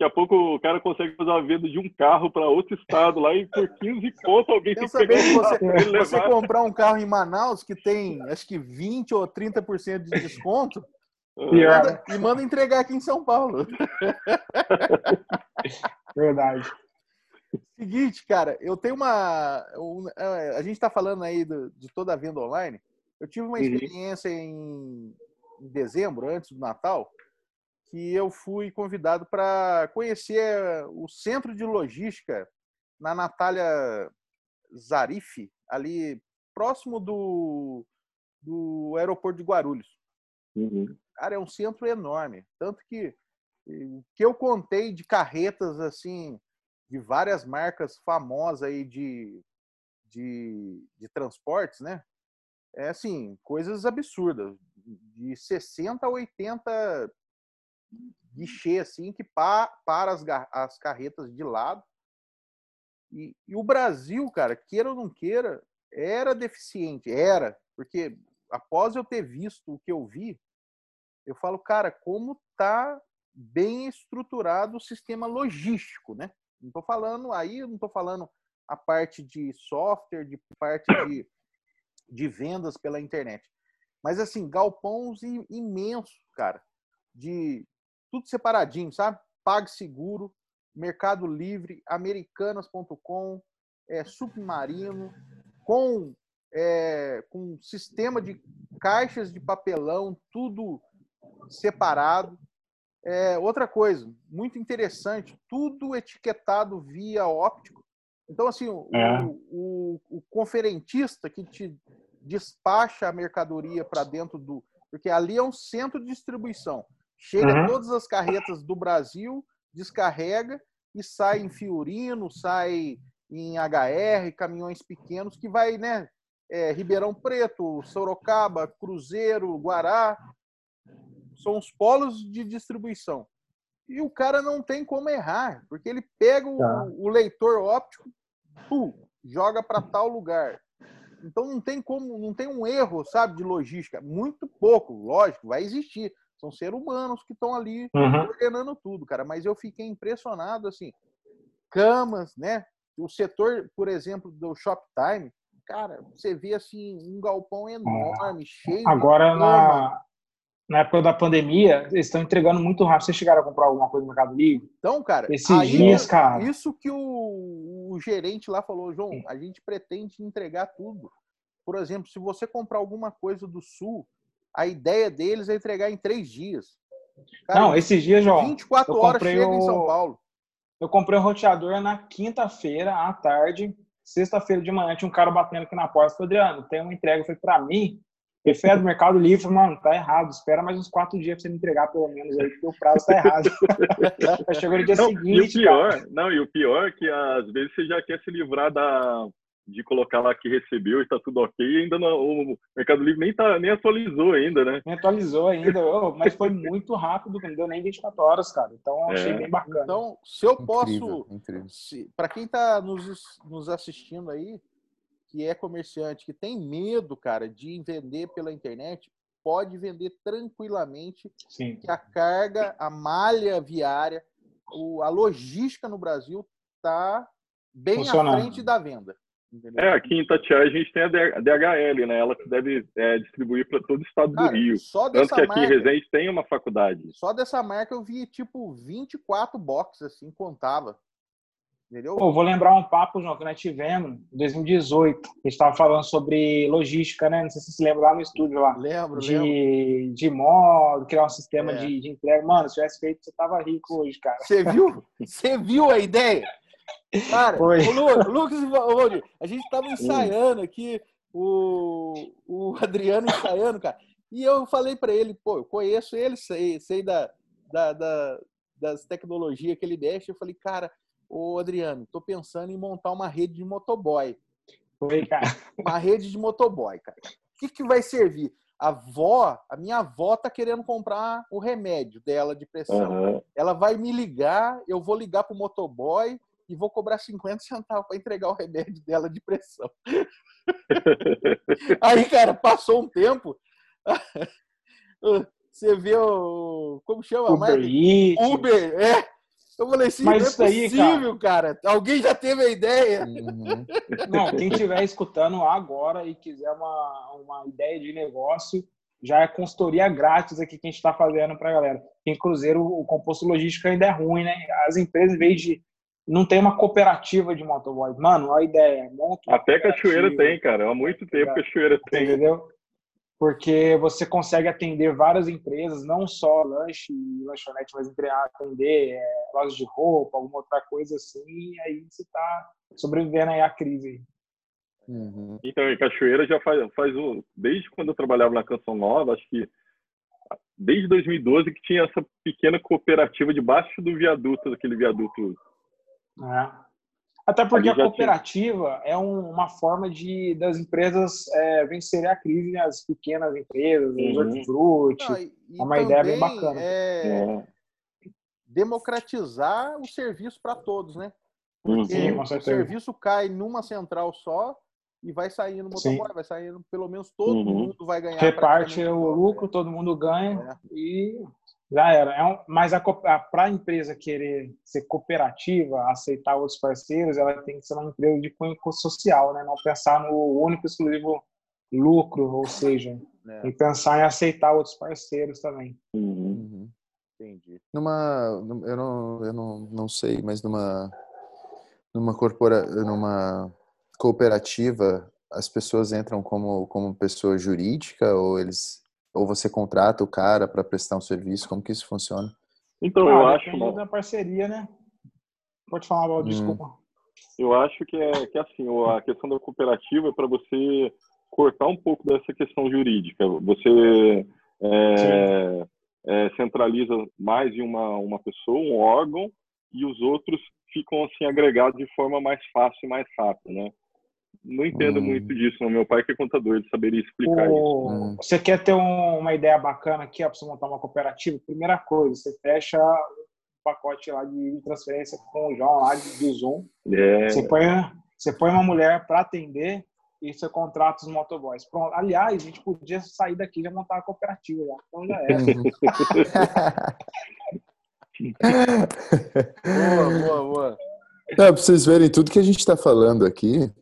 Daqui a pouco o cara consegue fazer uma venda de um carro para outro estado lá e por 15 conto alguém tem que pegar um você, você comprar um carro em Manaus que tem acho que 20 ou 30% de desconto e manda, e manda entregar aqui em São Paulo. <laughs> Verdade. Seguinte, cara, eu tenho uma. É, a gente está falando aí de toda a venda online. Eu tive uma uhum. experiência em, em dezembro, antes do Natal, que eu fui convidado para conhecer o centro de logística na Natália Zarif, ali próximo do, do aeroporto de Guarulhos. Uhum. Cara, é um centro enorme. Tanto que o que eu contei de carretas assim de várias marcas famosas aí de, de, de transportes, né? É assim, coisas absurdas. De 60 a 80 guichê, assim, que pa, para as, as carretas de lado. E, e o Brasil, cara, queira ou não queira, era deficiente, era, porque após eu ter visto o que eu vi, eu falo, cara, como tá bem estruturado o sistema logístico, né? Não estou falando aí, não estou falando a parte de software, de parte de, de vendas pela internet. Mas assim, galpões imensos, cara, de tudo separadinho, sabe? PagSeguro, Mercado Livre, Americanas.com, é, Submarino, com, é, com sistema de caixas de papelão, tudo separado. É, outra coisa, muito interessante, tudo etiquetado via óptico. Então, assim, é. o, o, o, conferentista que te despacha a mercadoria para dentro do. Porque ali é um centro de distribuição. Chega uhum. todas as carretas do Brasil, descarrega e sai em Fiorino, sai em HR, caminhões pequenos, que vai, né? É, Ribeirão Preto, Sorocaba, Cruzeiro, Guará, são os polos de distribuição. E o cara não tem como errar, porque ele pega o, tá. o leitor óptico, pum, joga para tal lugar. Então não tem como, não tem um erro, sabe, de logística. Muito pouco, lógico, vai existir. São seres humanos que estão ali uhum. coordenando tudo, cara. Mas eu fiquei impressionado, assim, camas, né? O setor, por exemplo, do Shoptime, cara, você vê assim um galpão enorme, cheio. Agora na na época da pandemia, eles estão entregando muito rápido. Vocês chegaram a comprar alguma coisa no Mercado Livre? Então, cara, esses aí, dias, cara. Isso que o, o, gerente lá falou, João, a gente pretende entregar tudo. Por exemplo, se você comprar alguma coisa do Sul, a ideia deles é entregar em três dias. Cara, Não, esses dias, João. 24 horas chega o... em São Paulo. Eu comprei um roteador na quinta-feira à tarde. Sexta-feira de manhã tinha um cara batendo aqui na porta. Falei, Adriano, tem uma entrega. Foi para mim Refé do Mercado Livre, mano, tá errado. Espera mais uns quatro dias pra você me entregar, pelo menos, aí, porque o prazo tá errado. <laughs> Chegou no dia não, seguinte. E o pior, cara. não, e o pior é que às vezes você já quer se livrar da, de colocar lá que recebeu e tá tudo ok, e ainda não, o Mercado Livre nem, tá, nem atualizou ainda, né? Nem atualizou ainda, mas foi muito rápido, não deu nem 24 horas, cara. Então achei é. bem bacana. Então, se eu posso, para quem tá nos, nos assistindo aí, que é comerciante, que tem medo, cara, de vender pela internet, pode vender tranquilamente. Sim. Que a carga, a malha viária, o, a logística no Brasil está bem à frente da venda. Entendeu? É, aqui em Itatiaia a gente tem a DHL, né? Ela que deve é, distribuir para todo o estado Cara, do Rio. Só Tanto que aqui marca, em Resende tem uma faculdade. Só dessa marca eu vi, tipo, 24 boxes, assim, contava. Entendeu? Pô, vou lembrar um papo, João, que nós tivemos em 2018. A gente estava falando sobre logística, né? Não sei se você se lembra lá no estúdio lá. Lembro, de, lembro. De modo, criar um sistema é. de, de, entrega. Mano, se tivesse feito, você tava rico hoje, cara. Você viu? <laughs> Você viu a ideia? Cara, o <laughs> Lucas, Lucas a gente tava ensaiando aqui, o, o Adriano ensaiando, cara. E eu falei para ele, pô, eu conheço ele, sei, sei da, da, da das tecnologias que ele mexe. Eu falei, cara, Ô, Adriano, tô pensando em montar uma rede de motoboy. Oi, cara. Uma rede de motoboy, cara. O que, que vai servir? A avó, a minha avó tá querendo comprar o remédio dela de pressão. Uhum. Ela vai me ligar, eu vou ligar pro motoboy e vou cobrar 50 centavos para entregar o remédio dela de pressão. <laughs> Aí, cara, passou um tempo. <laughs> Você vê o. Como chama? Uber. Uber, é. Eu falei assim, Mas isso é possível, cara. cara. Alguém já teve a ideia? Uhum. <laughs> Não, quem estiver escutando agora e quiser uma, uma ideia de negócio, já é consultoria grátis aqui que a gente está fazendo para a galera. Em Cruzeiro, o composto logístico ainda é ruim, né? As empresas, em vez de não tem uma cooperativa de motoboys. Mano, a ideia. Até Cachoeira tem, cara. Há muito tempo tá Cachoeira tem. Entendeu? Porque você consegue atender várias empresas, não só lanche e lanchonete, mas atender é, lojas de roupa, alguma outra coisa assim, e aí você está sobrevivendo aí à crise. Uhum. Então, em Cachoeira já faz, faz um, desde quando eu trabalhava na Canção Nova, acho que desde 2012 que tinha essa pequena cooperativa debaixo do viaduto, daquele viaduto. É. Até porque a cooperativa é um, uma forma de das empresas é, vencerem a crise, né? as pequenas empresas, uhum. os hortifruti. É uma ideia bem bacana. É... É. Democratizar o serviço para todos, né? Porque Sim, o serviço cai numa central só, e vai saindo motoboy, vai saindo, pelo menos todo uhum. mundo vai ganhar. Reparte o lucro, todo mundo ganha é. e já era. É um, mas para a empresa querer ser cooperativa, aceitar outros parceiros, ela tem que ser uma empresa de cunho social, né? Não pensar no único exclusivo lucro, ou seja, é. e pensar em aceitar outros parceiros também. Uhum. uhum. Entendi. Numa, eu não, eu não, não sei, mas numa, numa corpora, numa cooperativa, as pessoas entram como, como pessoa jurídica ou eles ou você contrata o cara para prestar um serviço? Como que isso funciona? Então, ah, eu acho uma... da parceria, né? Pode falar, Val, hum. desculpa. Eu acho que é que é assim, a questão da cooperativa é para você cortar um pouco dessa questão jurídica. Você é, é, centraliza mais em uma, uma pessoa, um órgão, e os outros ficam assim agregados de forma mais fácil e mais rápida, né? Não entendo hum. muito disso. Não. Meu pai que é contador, ele saberia explicar o... isso. Hum. Você quer ter um, uma ideia bacana aqui para você montar uma cooperativa? Primeira coisa, você fecha um pacote lá de transferência com o João lá do Zoom. É. Você, põe, você põe uma mulher para atender e você contrata os motoboys. Pronto. Aliás, a gente podia sair daqui e já montar uma cooperativa. Já. Então já é. <laughs> boa, boa, boa. Não, pra vocês verem tudo que a gente está falando aqui,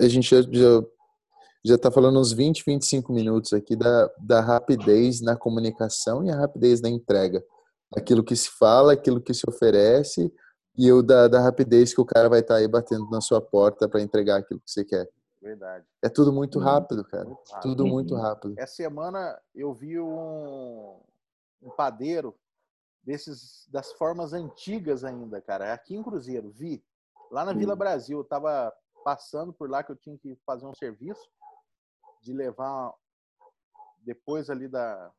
a gente já, já, já tá falando uns 20, 25 minutos aqui da, da rapidez na comunicação e a rapidez na entrega. Aquilo que se fala, aquilo que se oferece e o da, da rapidez que o cara vai estar tá aí batendo na sua porta para entregar aquilo que você quer. Verdade. É tudo muito rápido, cara. Muito rápido. Tudo muito rápido. Essa semana eu vi um, um padeiro desses das formas antigas ainda, cara. Aqui em Cruzeiro, vi. Lá na Vila Brasil, eu estava passando por lá que eu tinha que fazer um serviço de levar depois ali da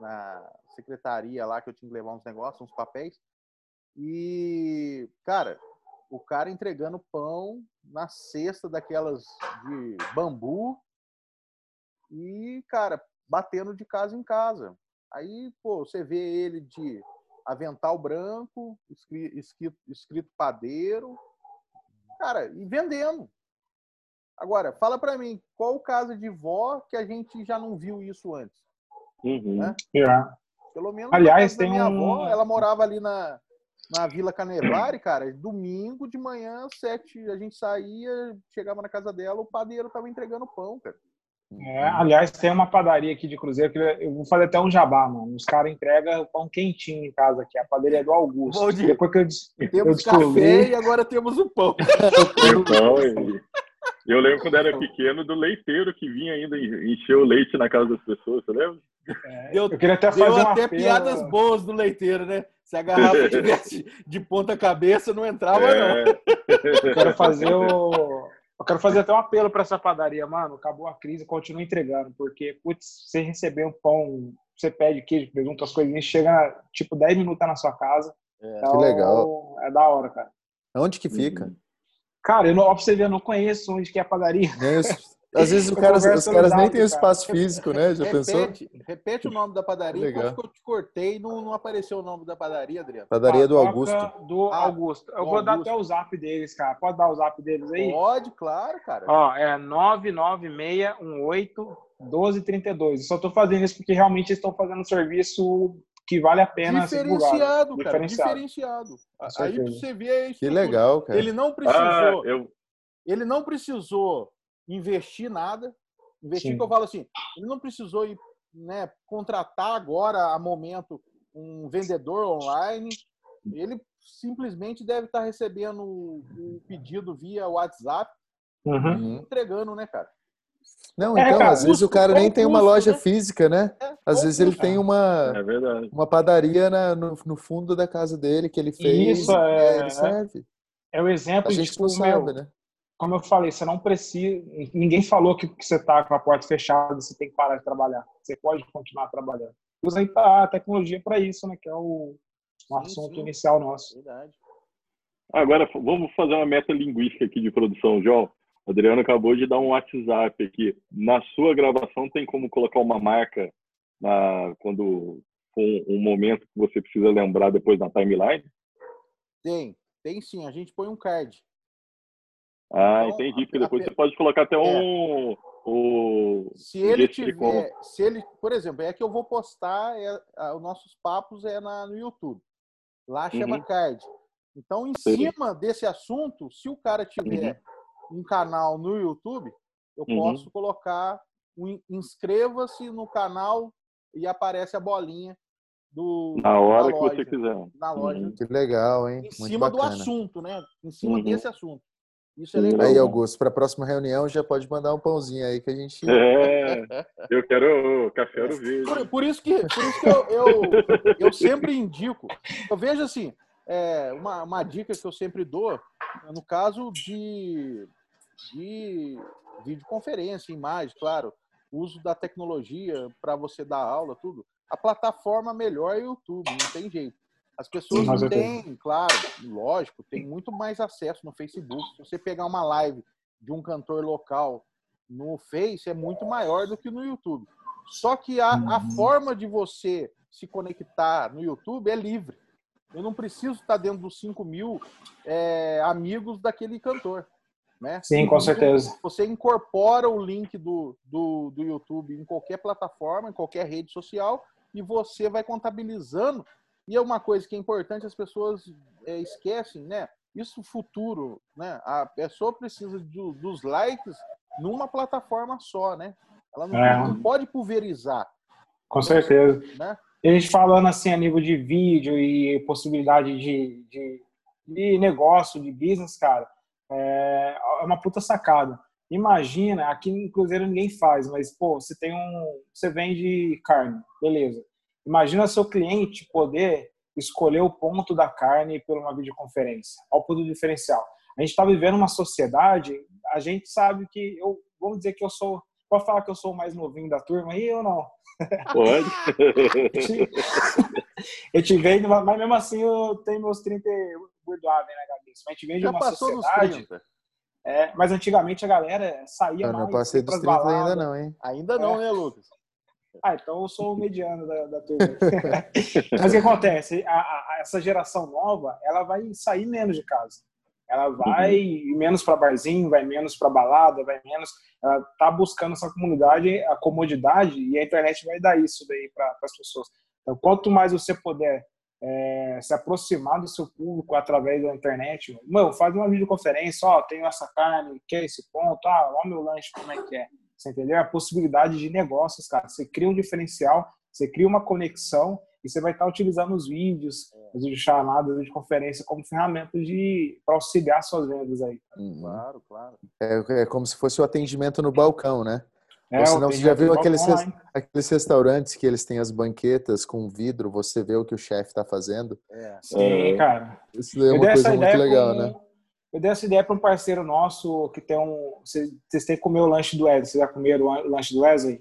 na secretaria lá que eu tinha que levar uns negócios, uns papéis. E, cara, o cara entregando pão na cesta daquelas de bambu e, cara, batendo de casa em casa. Aí, pô, você vê ele de avental branco, escrito, escrito padeiro, cara, e vendendo. Agora, fala para mim, qual o caso de vó que a gente já não viu isso antes? Uhum. Né? É. Pelo menos Aliás, tem minha um... avó, ela morava ali na, na Vila Canevari, cara, domingo de manhã, sete, a gente saía, chegava na casa dela, o padeiro tava entregando pão, cara. É, aliás, tem uma padaria aqui de Cruzeiro que eu vou fazer até um jabá, mano. Os caras entregam pão quentinho em casa aqui. A padaria é do Augusto. Bom dia. Depois que eu, temos eu descobri... café e agora temos o pão. <laughs> Então, eu lembro quando era pequeno do leiteiro que vinha ainda encher o leite na casa das pessoas, você lembra? É, eu, eu, queria até fazer deu até piadas boas do leiteiro, né? Se a garrafa <laughs> tivesse de ponta cabeça, não entrava, é. não. Eu quero fazer o eu quero fazer até um apelo para essa padaria, mano. Acabou a crise, continua entregando, porque, putz, você receber um pão, você pede queijo, pergunta as coisinhas, chega tipo 10 minutos na sua casa. É, então, que legal. É da hora, cara. Onde que fica? Cara, eu não, pra você ver, eu não conheço onde que é a padaria. Nem os, <laughs> às vezes o cara, os caras nem têm espaço físico, né? Já repete, pensou? Repete o nome da padaria. Legal. Acho que eu te cortei e não, não apareceu o nome da padaria, Adriano. Padaria do Augusto. Do ah, Augusto. Eu vou Augusto. dar até o zap deles, cara. Pode dar o zap deles aí? Pode, claro, cara. Ó, é 99618 1232. Eu só tô fazendo isso porque realmente eles estão fazendo um serviço que vale a pena diferenciado, cara, diferenciado. diferenciado. Aí você vê Que legal, cara. Ele não precisou. Ah, eu... Ele não precisou investir nada. Investir Sim. que eu falo assim, ele não precisou ir, né, contratar agora, a momento, um vendedor online. ele simplesmente deve estar recebendo o pedido via WhatsApp uhum. e entregando, né, cara? Não, é, então, cara, às vezes o cara nem tem uma loja né? física, né? É, às vezes ele tem uma, é uma padaria na, no, no, fundo da casa dele que ele fez. Isso, é, ele serve. É o exemplo a gente tipo, não sabe, meu, né? Como eu falei, você não precisa. Ninguém falou que, que você está com a porta fechada, você tem que parar de trabalhar. Você pode continuar trabalhando. Usa a tecnologia para isso, né? Que é o, o assunto sim. inicial nosso. Verdade. Agora, vamos fazer uma meta linguística aqui de produção, João. O Adriano acabou de dar um WhatsApp aqui. Na sua gravação tem como colocar uma marca na, quando for um, momento que você precisa lembrar depois na timeline? Tem, tem sim. A gente põe um card. Ah, então, entendi. Porque depois a, você pode colocar até um, é. o. Se ele tiver, se ele, por exemplo, é que eu vou postar é, os nossos papos é na, no YouTube. Lá chama uhum. card. Então, em Sim. cima desse assunto, se o cara tiver uhum. um canal no YouTube, eu uhum. posso colocar um inscreva-se no canal e aparece a bolinha do na hora que você quiser. Na loja. Uhum. Que legal, hein? Em Muito cima bacana. do assunto, né? Em cima uhum. desse assunto. Isso é legal. Aí, Augusto, para a próxima reunião já pode mandar um pãozinho aí que a gente. É, <laughs> eu quero café no vídeo. Por, por, isso que, por isso que eu, eu, eu sempre indico. Eu vejo assim, é, uma, uma dica que eu sempre dou, no caso de, de videoconferência, imagem, claro, uso da tecnologia para você dar aula, tudo. A plataforma melhor é o YouTube, não tem jeito. As pessoas não têm, claro, lógico, tem muito mais acesso no Facebook. Se você pegar uma live de um cantor local no Face, é muito maior do que no YouTube. Só que a, a uhum. forma de você se conectar no YouTube é livre. Eu não preciso estar dentro dos 5 mil é, amigos daquele cantor. Né? Sim, com certeza. Você incorpora o link do, do, do YouTube em qualquer plataforma, em qualquer rede social, e você vai contabilizando. E é uma coisa que é importante, as pessoas é, esquecem, né? Isso futuro, né? A pessoa precisa dos likes numa plataforma só, né? Ela não, é. não pode pulverizar. Com certeza. Né? a gente falando assim a nível de vídeo e possibilidade de, de, de negócio, de business, cara, é, é uma puta sacada. Imagina, aqui no Cruzeiro ninguém faz, mas pô, você tem um, você vende carne, beleza? Imagina seu cliente poder escolher o ponto da carne por uma videoconferência. Olha o ponto diferencial. A gente está vivendo uma sociedade, a gente sabe que eu, vamos dizer que eu sou, pode falar que eu sou o mais novinho da turma aí ou não? Pode. <laughs> eu te vejo, mas mesmo assim eu tenho meus 30 burdoáveis na cabeça. Mas te vejo Já uma passou sociedade. É, mas antigamente a galera saía eu mais. Não passei dos 30 baladas. ainda não, hein? Ainda não, é. né, Lucas? Ah, então eu sou o mediano da, da turma. <laughs> mas o que acontece? A, a, essa geração nova, ela vai sair menos de casa. Ela vai uhum. menos para barzinho, vai menos para balada, vai menos. Ela tá buscando essa comunidade, a comodidade, e a internet vai dar isso daí para as pessoas. Então, quanto mais você puder é, se aproximar do seu público através da internet, mano, faz uma videoconferência, ó, tenho essa carne, quer esse ponto, ah, ó, meu lanche, como é que é? Você entendeu? A possibilidade de negócios, cara. Você cria um diferencial, você cria uma conexão e você vai estar utilizando os vídeos, é. os chamadas de conferência como ferramentas de para auxiliar suas vendas aí. Uhum. Claro, claro. É, é, como se fosse o atendimento no balcão, né? É, Ou senão você já viu aqueles, aqueles restaurantes que eles têm as banquetas com vidro, você vê o que o chefe está fazendo? É. Sim, é, cara. Isso é uma coisa muito legal, né? Eu dei essa ideia para um parceiro nosso que tem um. Vocês, vocês têm que comer o lanche do Wesley. Vocês já comeram o lanche do Wesley?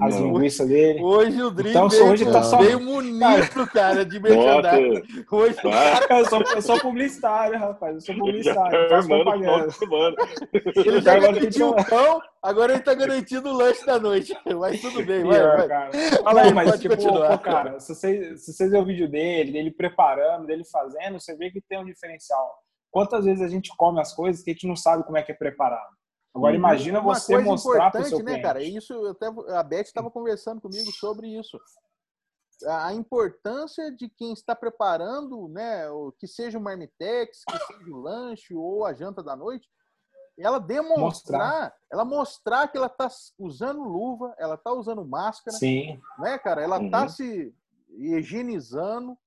as linguiças dele. Hoje o Dream então, veio, hoje tá só... veio munido, cara, de merchandising. Hoje ah. <laughs> eu, sou, eu sou publicitário, rapaz. Eu sou publicitário. Faço propaganda. Ele já garantiu o pão, agora ele tá garantindo o lanche da noite. <laughs> Mas tudo bem, vai, vai. Cara. Fala aí, mas tipo, pô, cara, se vocês, se vocês ver o vídeo dele, dele preparando, dele fazendo, você vê que tem um diferencial. Quantas vezes a gente come as coisas que a gente não sabe como é que é preparado? Agora imagina Uma você mostrar para o seu né, cara? Isso até a Beth estava conversando comigo sobre isso. A importância de quem está preparando, né, que seja o marmitex, que seja o lanche ou a janta da noite, ela demonstrar, mostrar. ela mostrar que ela está usando luva, ela está usando máscara, Sim. né, cara? Ela está uhum. se higienizando,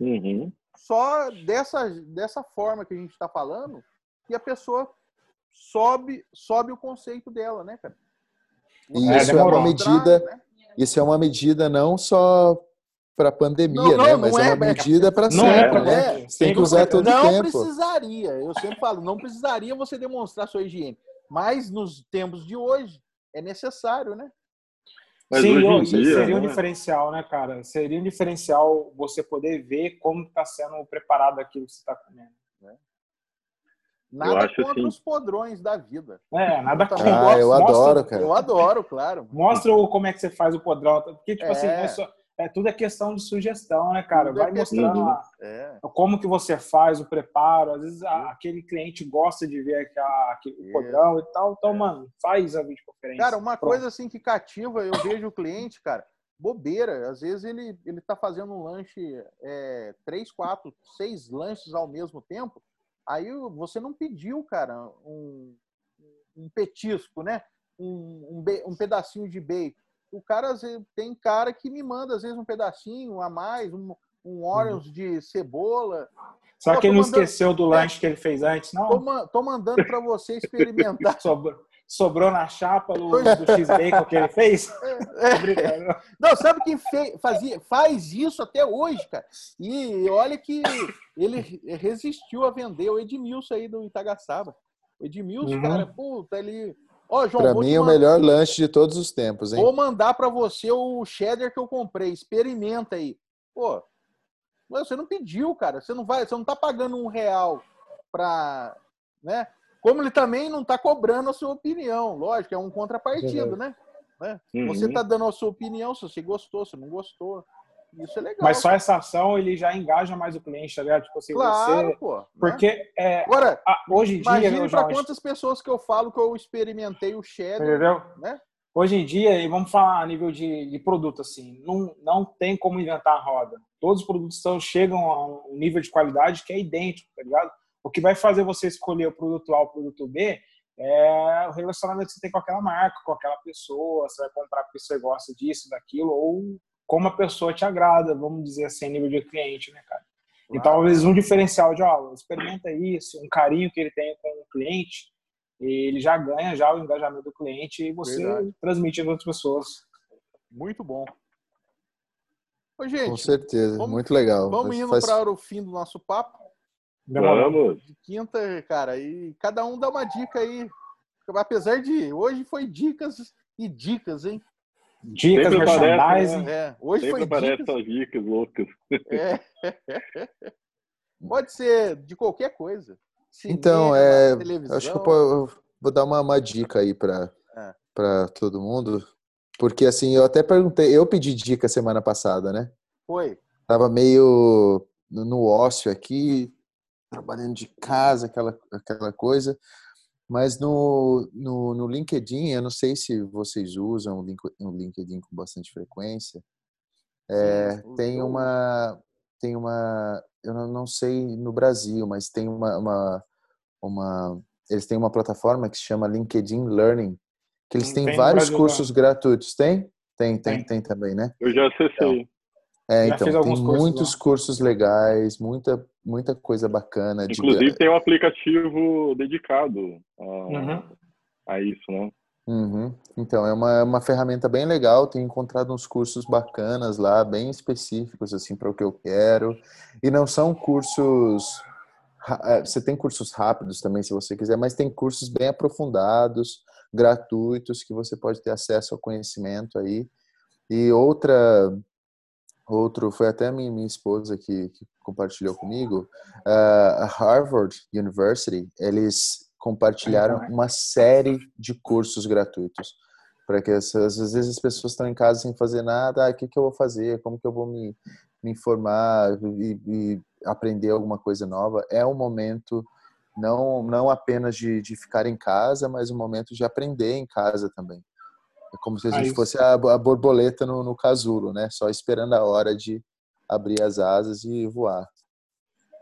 uhum. Só dessa, dessa forma que a gente está falando que a pessoa sobe, sobe o conceito dela, né, cara? E isso é, uma medida, né? isso é uma medida não só para pandemia, não, não, né? Mas é, é uma medida para sempre, é, né? É, tem que usar todo não tempo. Não precisaria, eu sempre falo, não precisaria você demonstrar sua higiene. Mas nos tempos de hoje é necessário, né? Mas Sim, dia, seria um né? diferencial, né, cara? Seria um diferencial você poder ver como está sendo preparado aquilo que você está comendo. Né? Nada contra assim. os podrões da vida. É, nada contra. Ah, eu Mostra, adoro, cara. Eu adoro, claro. Mostra como é que você faz o podrão. Porque, tipo assim, é. assim, é, é tudo é questão de sugestão, né, cara? Tudo é Vai é mostrando a, é. como que você faz o preparo. Às vezes a, aquele cliente gosta de ver aquela, aquele podrão e tal. Então, mano, faz a videoconferência. Cara, uma Pronto. coisa assim que cativa, eu vejo o cliente, cara, bobeira. Às vezes ele, ele tá fazendo um lanche, é, três, quatro, seis lanches ao mesmo tempo. Aí você não pediu, cara, um, um petisco, né? Um, um, um pedacinho de bacon. O cara tem cara que me manda às vezes um pedacinho a mais, um, um Oreos uhum. de cebola. Só que ele não mandando... esqueceu do lanche que ele fez antes, não? Tô, tô mandando para você <laughs> experimentar. Sobrou, sobrou na chapa do, do X-Bacon que ele fez? <laughs> É, é. Não, sabe quem fez, fazia, faz isso até hoje, cara? E olha que ele resistiu a vender o Edmilson aí do Itagaçaba. O Edmilson, uhum. cara, puta, ele. Ó, João, pra mim, é o melhor lanche de todos os tempos, hein? Vou mandar para você o cheddar que eu comprei. Experimenta aí. Pô, você não pediu, cara. Você não vai, você não tá pagando um real pra. Né? Como ele também não tá cobrando a sua opinião. Lógico, é um contrapartido, uhum. né? né? Uhum. Você tá dando a sua opinião, se você gostou, se não gostou. Isso é legal. Mas só essa ação ele já engaja mais o cliente, tá ligado? Tipo assim, claro, você... pô. Né? Porque é, Agora, a, hoje em dia. Imagine para quantas pessoas que eu falo que eu experimentei o cheddar. Entendeu? Né? Hoje em dia, e vamos falar a nível de, de, produto, assim, não, não tem como inventar a roda. Todos os produtos são, chegam a um nível de qualidade que é idêntico, tá ligado? O que vai fazer você escolher o produto A ou o produto B é o relacionamento que você tem com aquela marca, com aquela pessoa, você vai comprar porque você gosta disso, daquilo, ou como a pessoa te agrada, vamos dizer assim, nível de cliente, né, cara? E talvez um diferencial de, ó, experimenta isso, um carinho que ele tem com o cliente, ele já ganha já o engajamento do cliente e você Verdade. transmite às outras pessoas. Muito bom. Ô, gente, com certeza, vamos, muito legal. Vamos indo faz... para o fim do nosso papo. Vamos. De quinta, cara, e cada um dá uma dica aí. Apesar de hoje foi dicas e dicas, hein? Dicas sempre merchandising. É, hoje sempre foi dicas. As dicas loucas. É. <laughs> Pode ser de qualquer coisa. Cinema, então, é, acho que eu vou dar uma, uma dica aí para é. para todo mundo, porque assim eu até perguntei, eu pedi dica semana passada, né? Foi. Tava meio no ócio aqui, trabalhando de casa, aquela aquela coisa. Mas no, no, no, LinkedIn, eu não sei se vocês usam o LinkedIn com bastante frequência. É, Sim, tem uma tem uma eu não sei no Brasil, mas tem uma, uma, uma eles têm uma plataforma que se chama LinkedIn Learning, que eles têm vários cursos gratuitos. Tem? Tem, tem, tem, tem também, né? Eu já acessei. Então, é, então, tem cursos muitos lá. cursos legais, muita, muita coisa bacana. Inclusive de... tem um aplicativo dedicado a, uhum. a isso, né? Uhum. Então, é uma, uma ferramenta bem legal, tenho encontrado uns cursos bacanas lá, bem específicos, assim, para o que eu quero. E não são cursos... É, você tem cursos rápidos também, se você quiser, mas tem cursos bem aprofundados, gratuitos, que você pode ter acesso ao conhecimento aí. E outra outro foi até minha, minha esposa que, que compartilhou comigo. Uh, a Harvard University eles compartilharam uma série de cursos gratuitos para que às vezes as pessoas estão em casa sem fazer nada ah, o que que eu vou fazer? Como que eu vou me, me informar e, e aprender alguma coisa nova? É um momento não não apenas de, de ficar em casa mas um momento de aprender em casa também é como se a gente fosse a, a borboleta no, no, casulo, né? Só esperando a hora de abrir as asas e voar.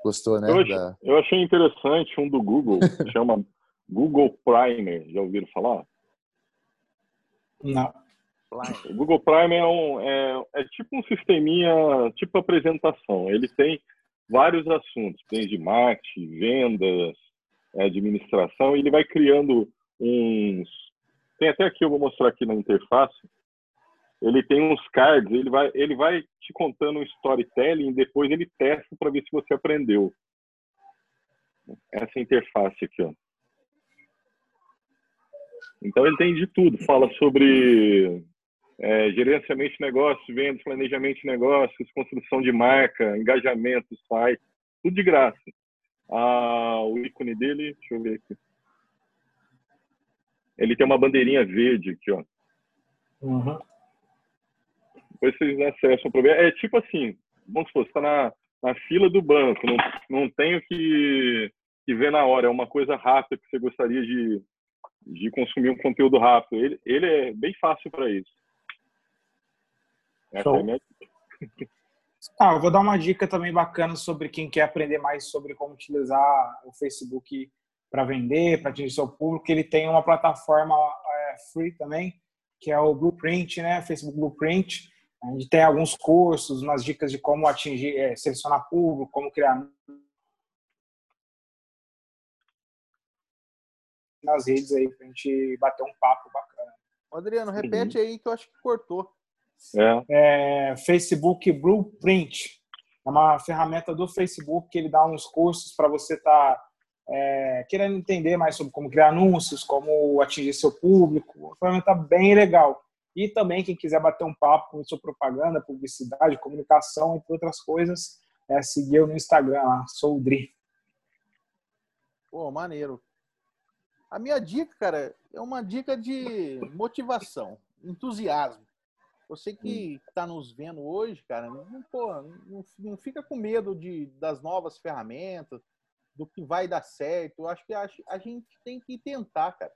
Gostou, né? Eu achei, da... eu achei interessante um do Google, que chama <laughs> Google Primer. Já ouviram falar? Não. O Google Primer é, um, é, é tipo um sisteminha, tipo apresentação. Ele tem vários assuntos, desde marketing, vendas, administração, e ele vai criando uns. Tem até aqui, eu vou mostrar aqui na interface. Ele tem uns cards, ele vai, ele vai te contando um storytelling e depois ele testa para ver se você aprendeu. Essa interface aqui, ó. Então ele tem de tudo, fala sobre é, gerenciamento de negócios, vendas, planejamento de negócios, construção de marca, engajamento, site, tudo de graça. Ah, o ícone dele, deixa eu ver aqui. Ele tem uma bandeirinha verde aqui, ó. Uhum. Depois vocês acessam o problema. É tipo assim, vamos supor, você está na, na fila do banco, não, não tenho que, que ver na hora, é uma coisa rápida que você gostaria de, de consumir um conteúdo rápido. Ele, ele é bem fácil para isso. Essa é a minha <laughs> ah, eu vou dar uma dica também bacana sobre quem quer aprender mais sobre como utilizar o Facebook para vender, para atingir seu público. Ele tem uma plataforma é, free também, que é o Blueprint, né? Facebook Blueprint. A gente tem alguns cursos, umas dicas de como atingir, é, selecionar público, como criar nas redes aí pra gente bater um papo bacana. Adriano, repete uhum. aí que eu acho que cortou. É. é. Facebook Blueprint. É uma ferramenta do Facebook que ele dá uns cursos para você estar tá, é, querendo entender mais sobre como criar anúncios, como atingir seu público. Uma ferramenta bem legal. E também, quem quiser bater um papo com sua propaganda, publicidade, comunicação, entre outras coisas, é seguir eu no Instagram lá, sou o Dri. Pô, maneiro. A minha dica, cara, é uma dica de motivação, entusiasmo. Você que está nos vendo hoje, cara, não, não, não, fica com medo de, das novas ferramentas, do que vai dar certo. Eu acho que a, a gente tem que tentar, cara.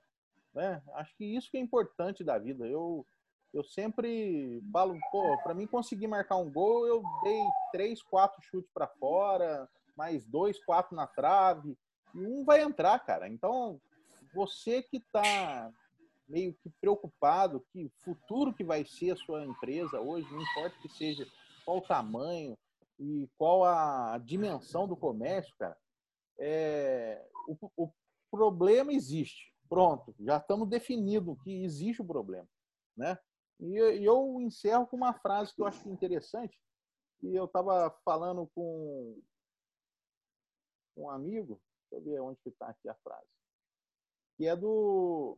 Né? Acho que isso que é importante da vida. Eu, eu sempre falo, pô, para mim conseguir marcar um gol, eu dei três, quatro chutes para fora, mais dois, quatro na trave, e um vai entrar, cara. Então, você que está meio que preocupado que futuro que vai ser a sua empresa hoje, não importa que seja qual o tamanho e qual a dimensão do comércio, cara, é, o, o problema existe. Pronto, já estamos definindo que existe o problema, né? E, e eu encerro com uma frase que eu acho interessante, que eu estava falando com um amigo, deixa eu ver onde está aqui a frase, que é do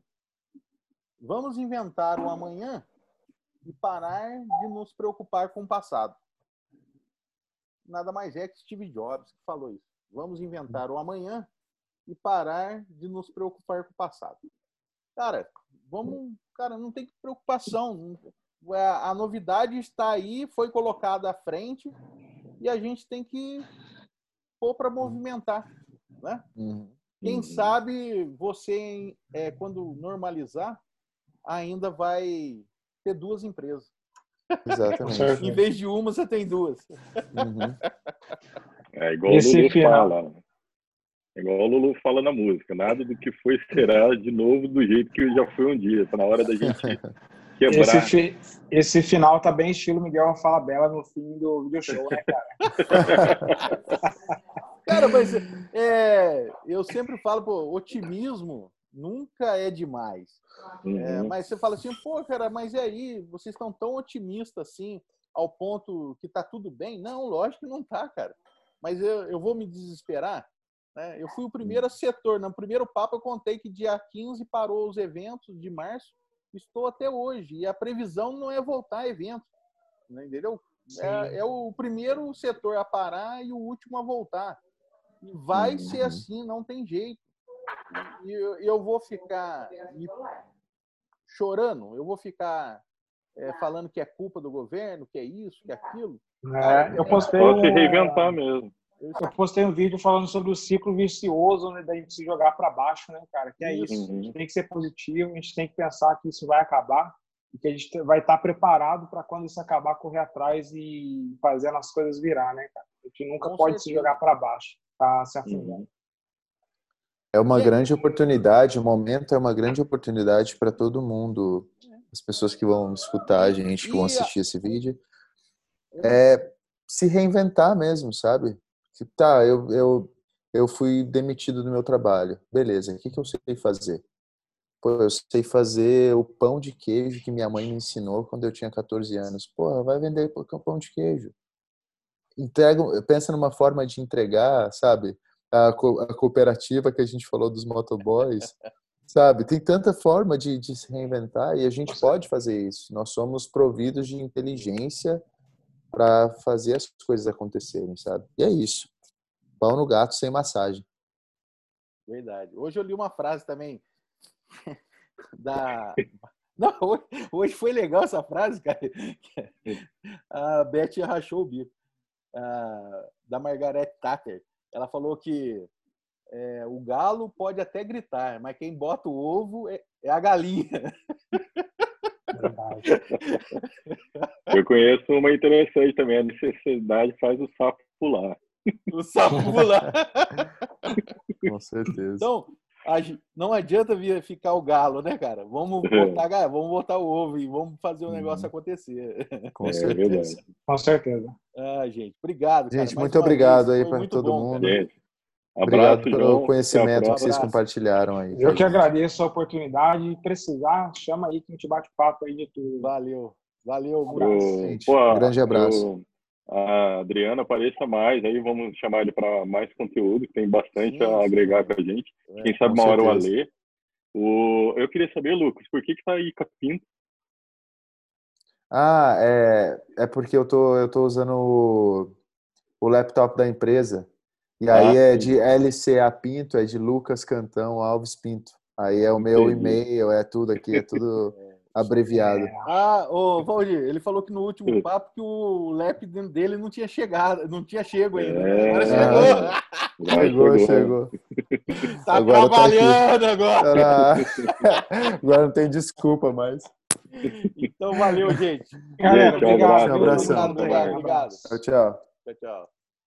Vamos inventar o amanhã e parar de nos preocupar com o passado. Nada mais é que Steve Jobs que falou isso. Vamos inventar o amanhã e parar de nos preocupar com o passado. Cara, vamos, cara, não tem preocupação. A novidade está aí, foi colocada à frente e a gente tem que pôr para movimentar, né? Uhum. Quem uhum. sabe você, é, quando normalizar, ainda vai ter duas empresas. Exatamente. <laughs> em vez de uma, você tem duas. Uhum. É igual Esse o Lulu final. fala. É igual o Lulu fala na música. Nada do que foi será de novo do jeito que já foi um dia. Está na hora da gente <laughs> quebrar. Esse, fi... Esse final tá bem estilo Miguel Fala Bela no fim do video show, né, cara? <laughs> cara, mas é, eu sempre falo, pô, otimismo nunca é demais. Uhum. É, mas você fala assim, pô, cara, mas e aí? Vocês estão tão otimistas assim, ao ponto que tá tudo bem? Não, lógico que não tá, cara. Mas eu, eu vou me desesperar? Né? Eu fui o primeiro uhum. setor. No primeiro papo eu contei que dia 15 parou os eventos de março. Estou até hoje. E a previsão não é voltar a evento. Né? Entendeu? É, é, o primeiro setor a parar e o último a voltar. E vai uhum. ser assim, não tem jeito. E eu, eu vou ficar chorando, eu vou ficar é, falando que é culpa do governo, que é isso, que é aquilo. É, eu postei Pode se reinventar mesmo. Eu postei um vídeo falando sobre o ciclo vicioso né, da gente se jogar para baixo, né, cara? Que é isso. Uhum. A gente tem que ser positivo, a gente tem que pensar que isso vai acabar e que a gente vai estar preparado para quando isso acabar correr atrás e fazer as coisas virar, né, cara? A gente nunca Com pode certeza. se jogar para baixo, tá se afundando. Uhum. É uma grande oportunidade, o momento é uma grande oportunidade para todo mundo, as pessoas que vão escutar a gente, que vão assistir esse vídeo, é se reinventar mesmo, sabe? Tá, eu, eu, eu fui demitido do meu trabalho. Beleza, o que, que eu sei fazer? Pô, eu sei fazer o pão de queijo que minha mãe me ensinou quando eu tinha 14 anos. Porra, vai vender pão de queijo. Entrega, pensa numa forma de entregar, sabe? A, co a cooperativa que a gente falou dos motoboys, <laughs> sabe? Tem tanta forma de, de se reinventar e a gente pode fazer isso. Nós somos providos de inteligência para fazer as coisas acontecerem, sabe? E é isso. Pão no gato sem massagem. Verdade. Hoje eu li uma frase também <laughs> da. <laughs> Não, hoje, hoje foi legal essa frase, cara. <laughs> A Beth rachou o bico. da Margaret Thatcher. Ela falou que é, o galo pode até gritar, mas quem bota o ovo é, é a galinha. <laughs> Eu conheço uma interessante também. A necessidade faz o sapo pular. O sapo pular. <laughs> Com certeza. Então, não adianta vir ficar o galo, né, cara? Vamos é. botar, vamos botar o ovo e vamos fazer o negócio uhum. acontecer. <laughs> Com é, certeza. Com certeza. Ah, gente, obrigado. Gente, cara. muito obrigado aí para todo bom, mundo. Gente, obrigado pelo João. conhecimento que vocês compartilharam aí. Eu que agradeço a oportunidade. Precisar, chama aí que a gente bate papo aí de tudo. Valeu. Valeu, um abraço. Pô, um grande abraço. Eu a Adriana apareça mais, aí vamos chamar ele para mais conteúdo, que tem bastante sim, a agregar para a gente. É, Quem sabe uma hora o Alê. O... Eu queria saber, Lucas, por que que tá aí Capinto? Ah, é, é porque eu tô, eu tô usando o, o laptop da empresa. E aí ah, é de LCA Pinto, é de Lucas Cantão Alves Pinto. Aí é o meu e-mail, é tudo aqui, é tudo <laughs> abreviado. É. Ah, o Valdir, ele falou que no último papo que o lap dele não tinha chegado, não tinha chego ainda. É, agora chegou. chegou, chegou. Tá agora trabalhando tá agora. <laughs> Agora não tem desculpa mais. Então valeu, gente. Galera, obrigado. Um abraço. Obrigado, obrigado. Tchau, tchau. Tchau, tchau.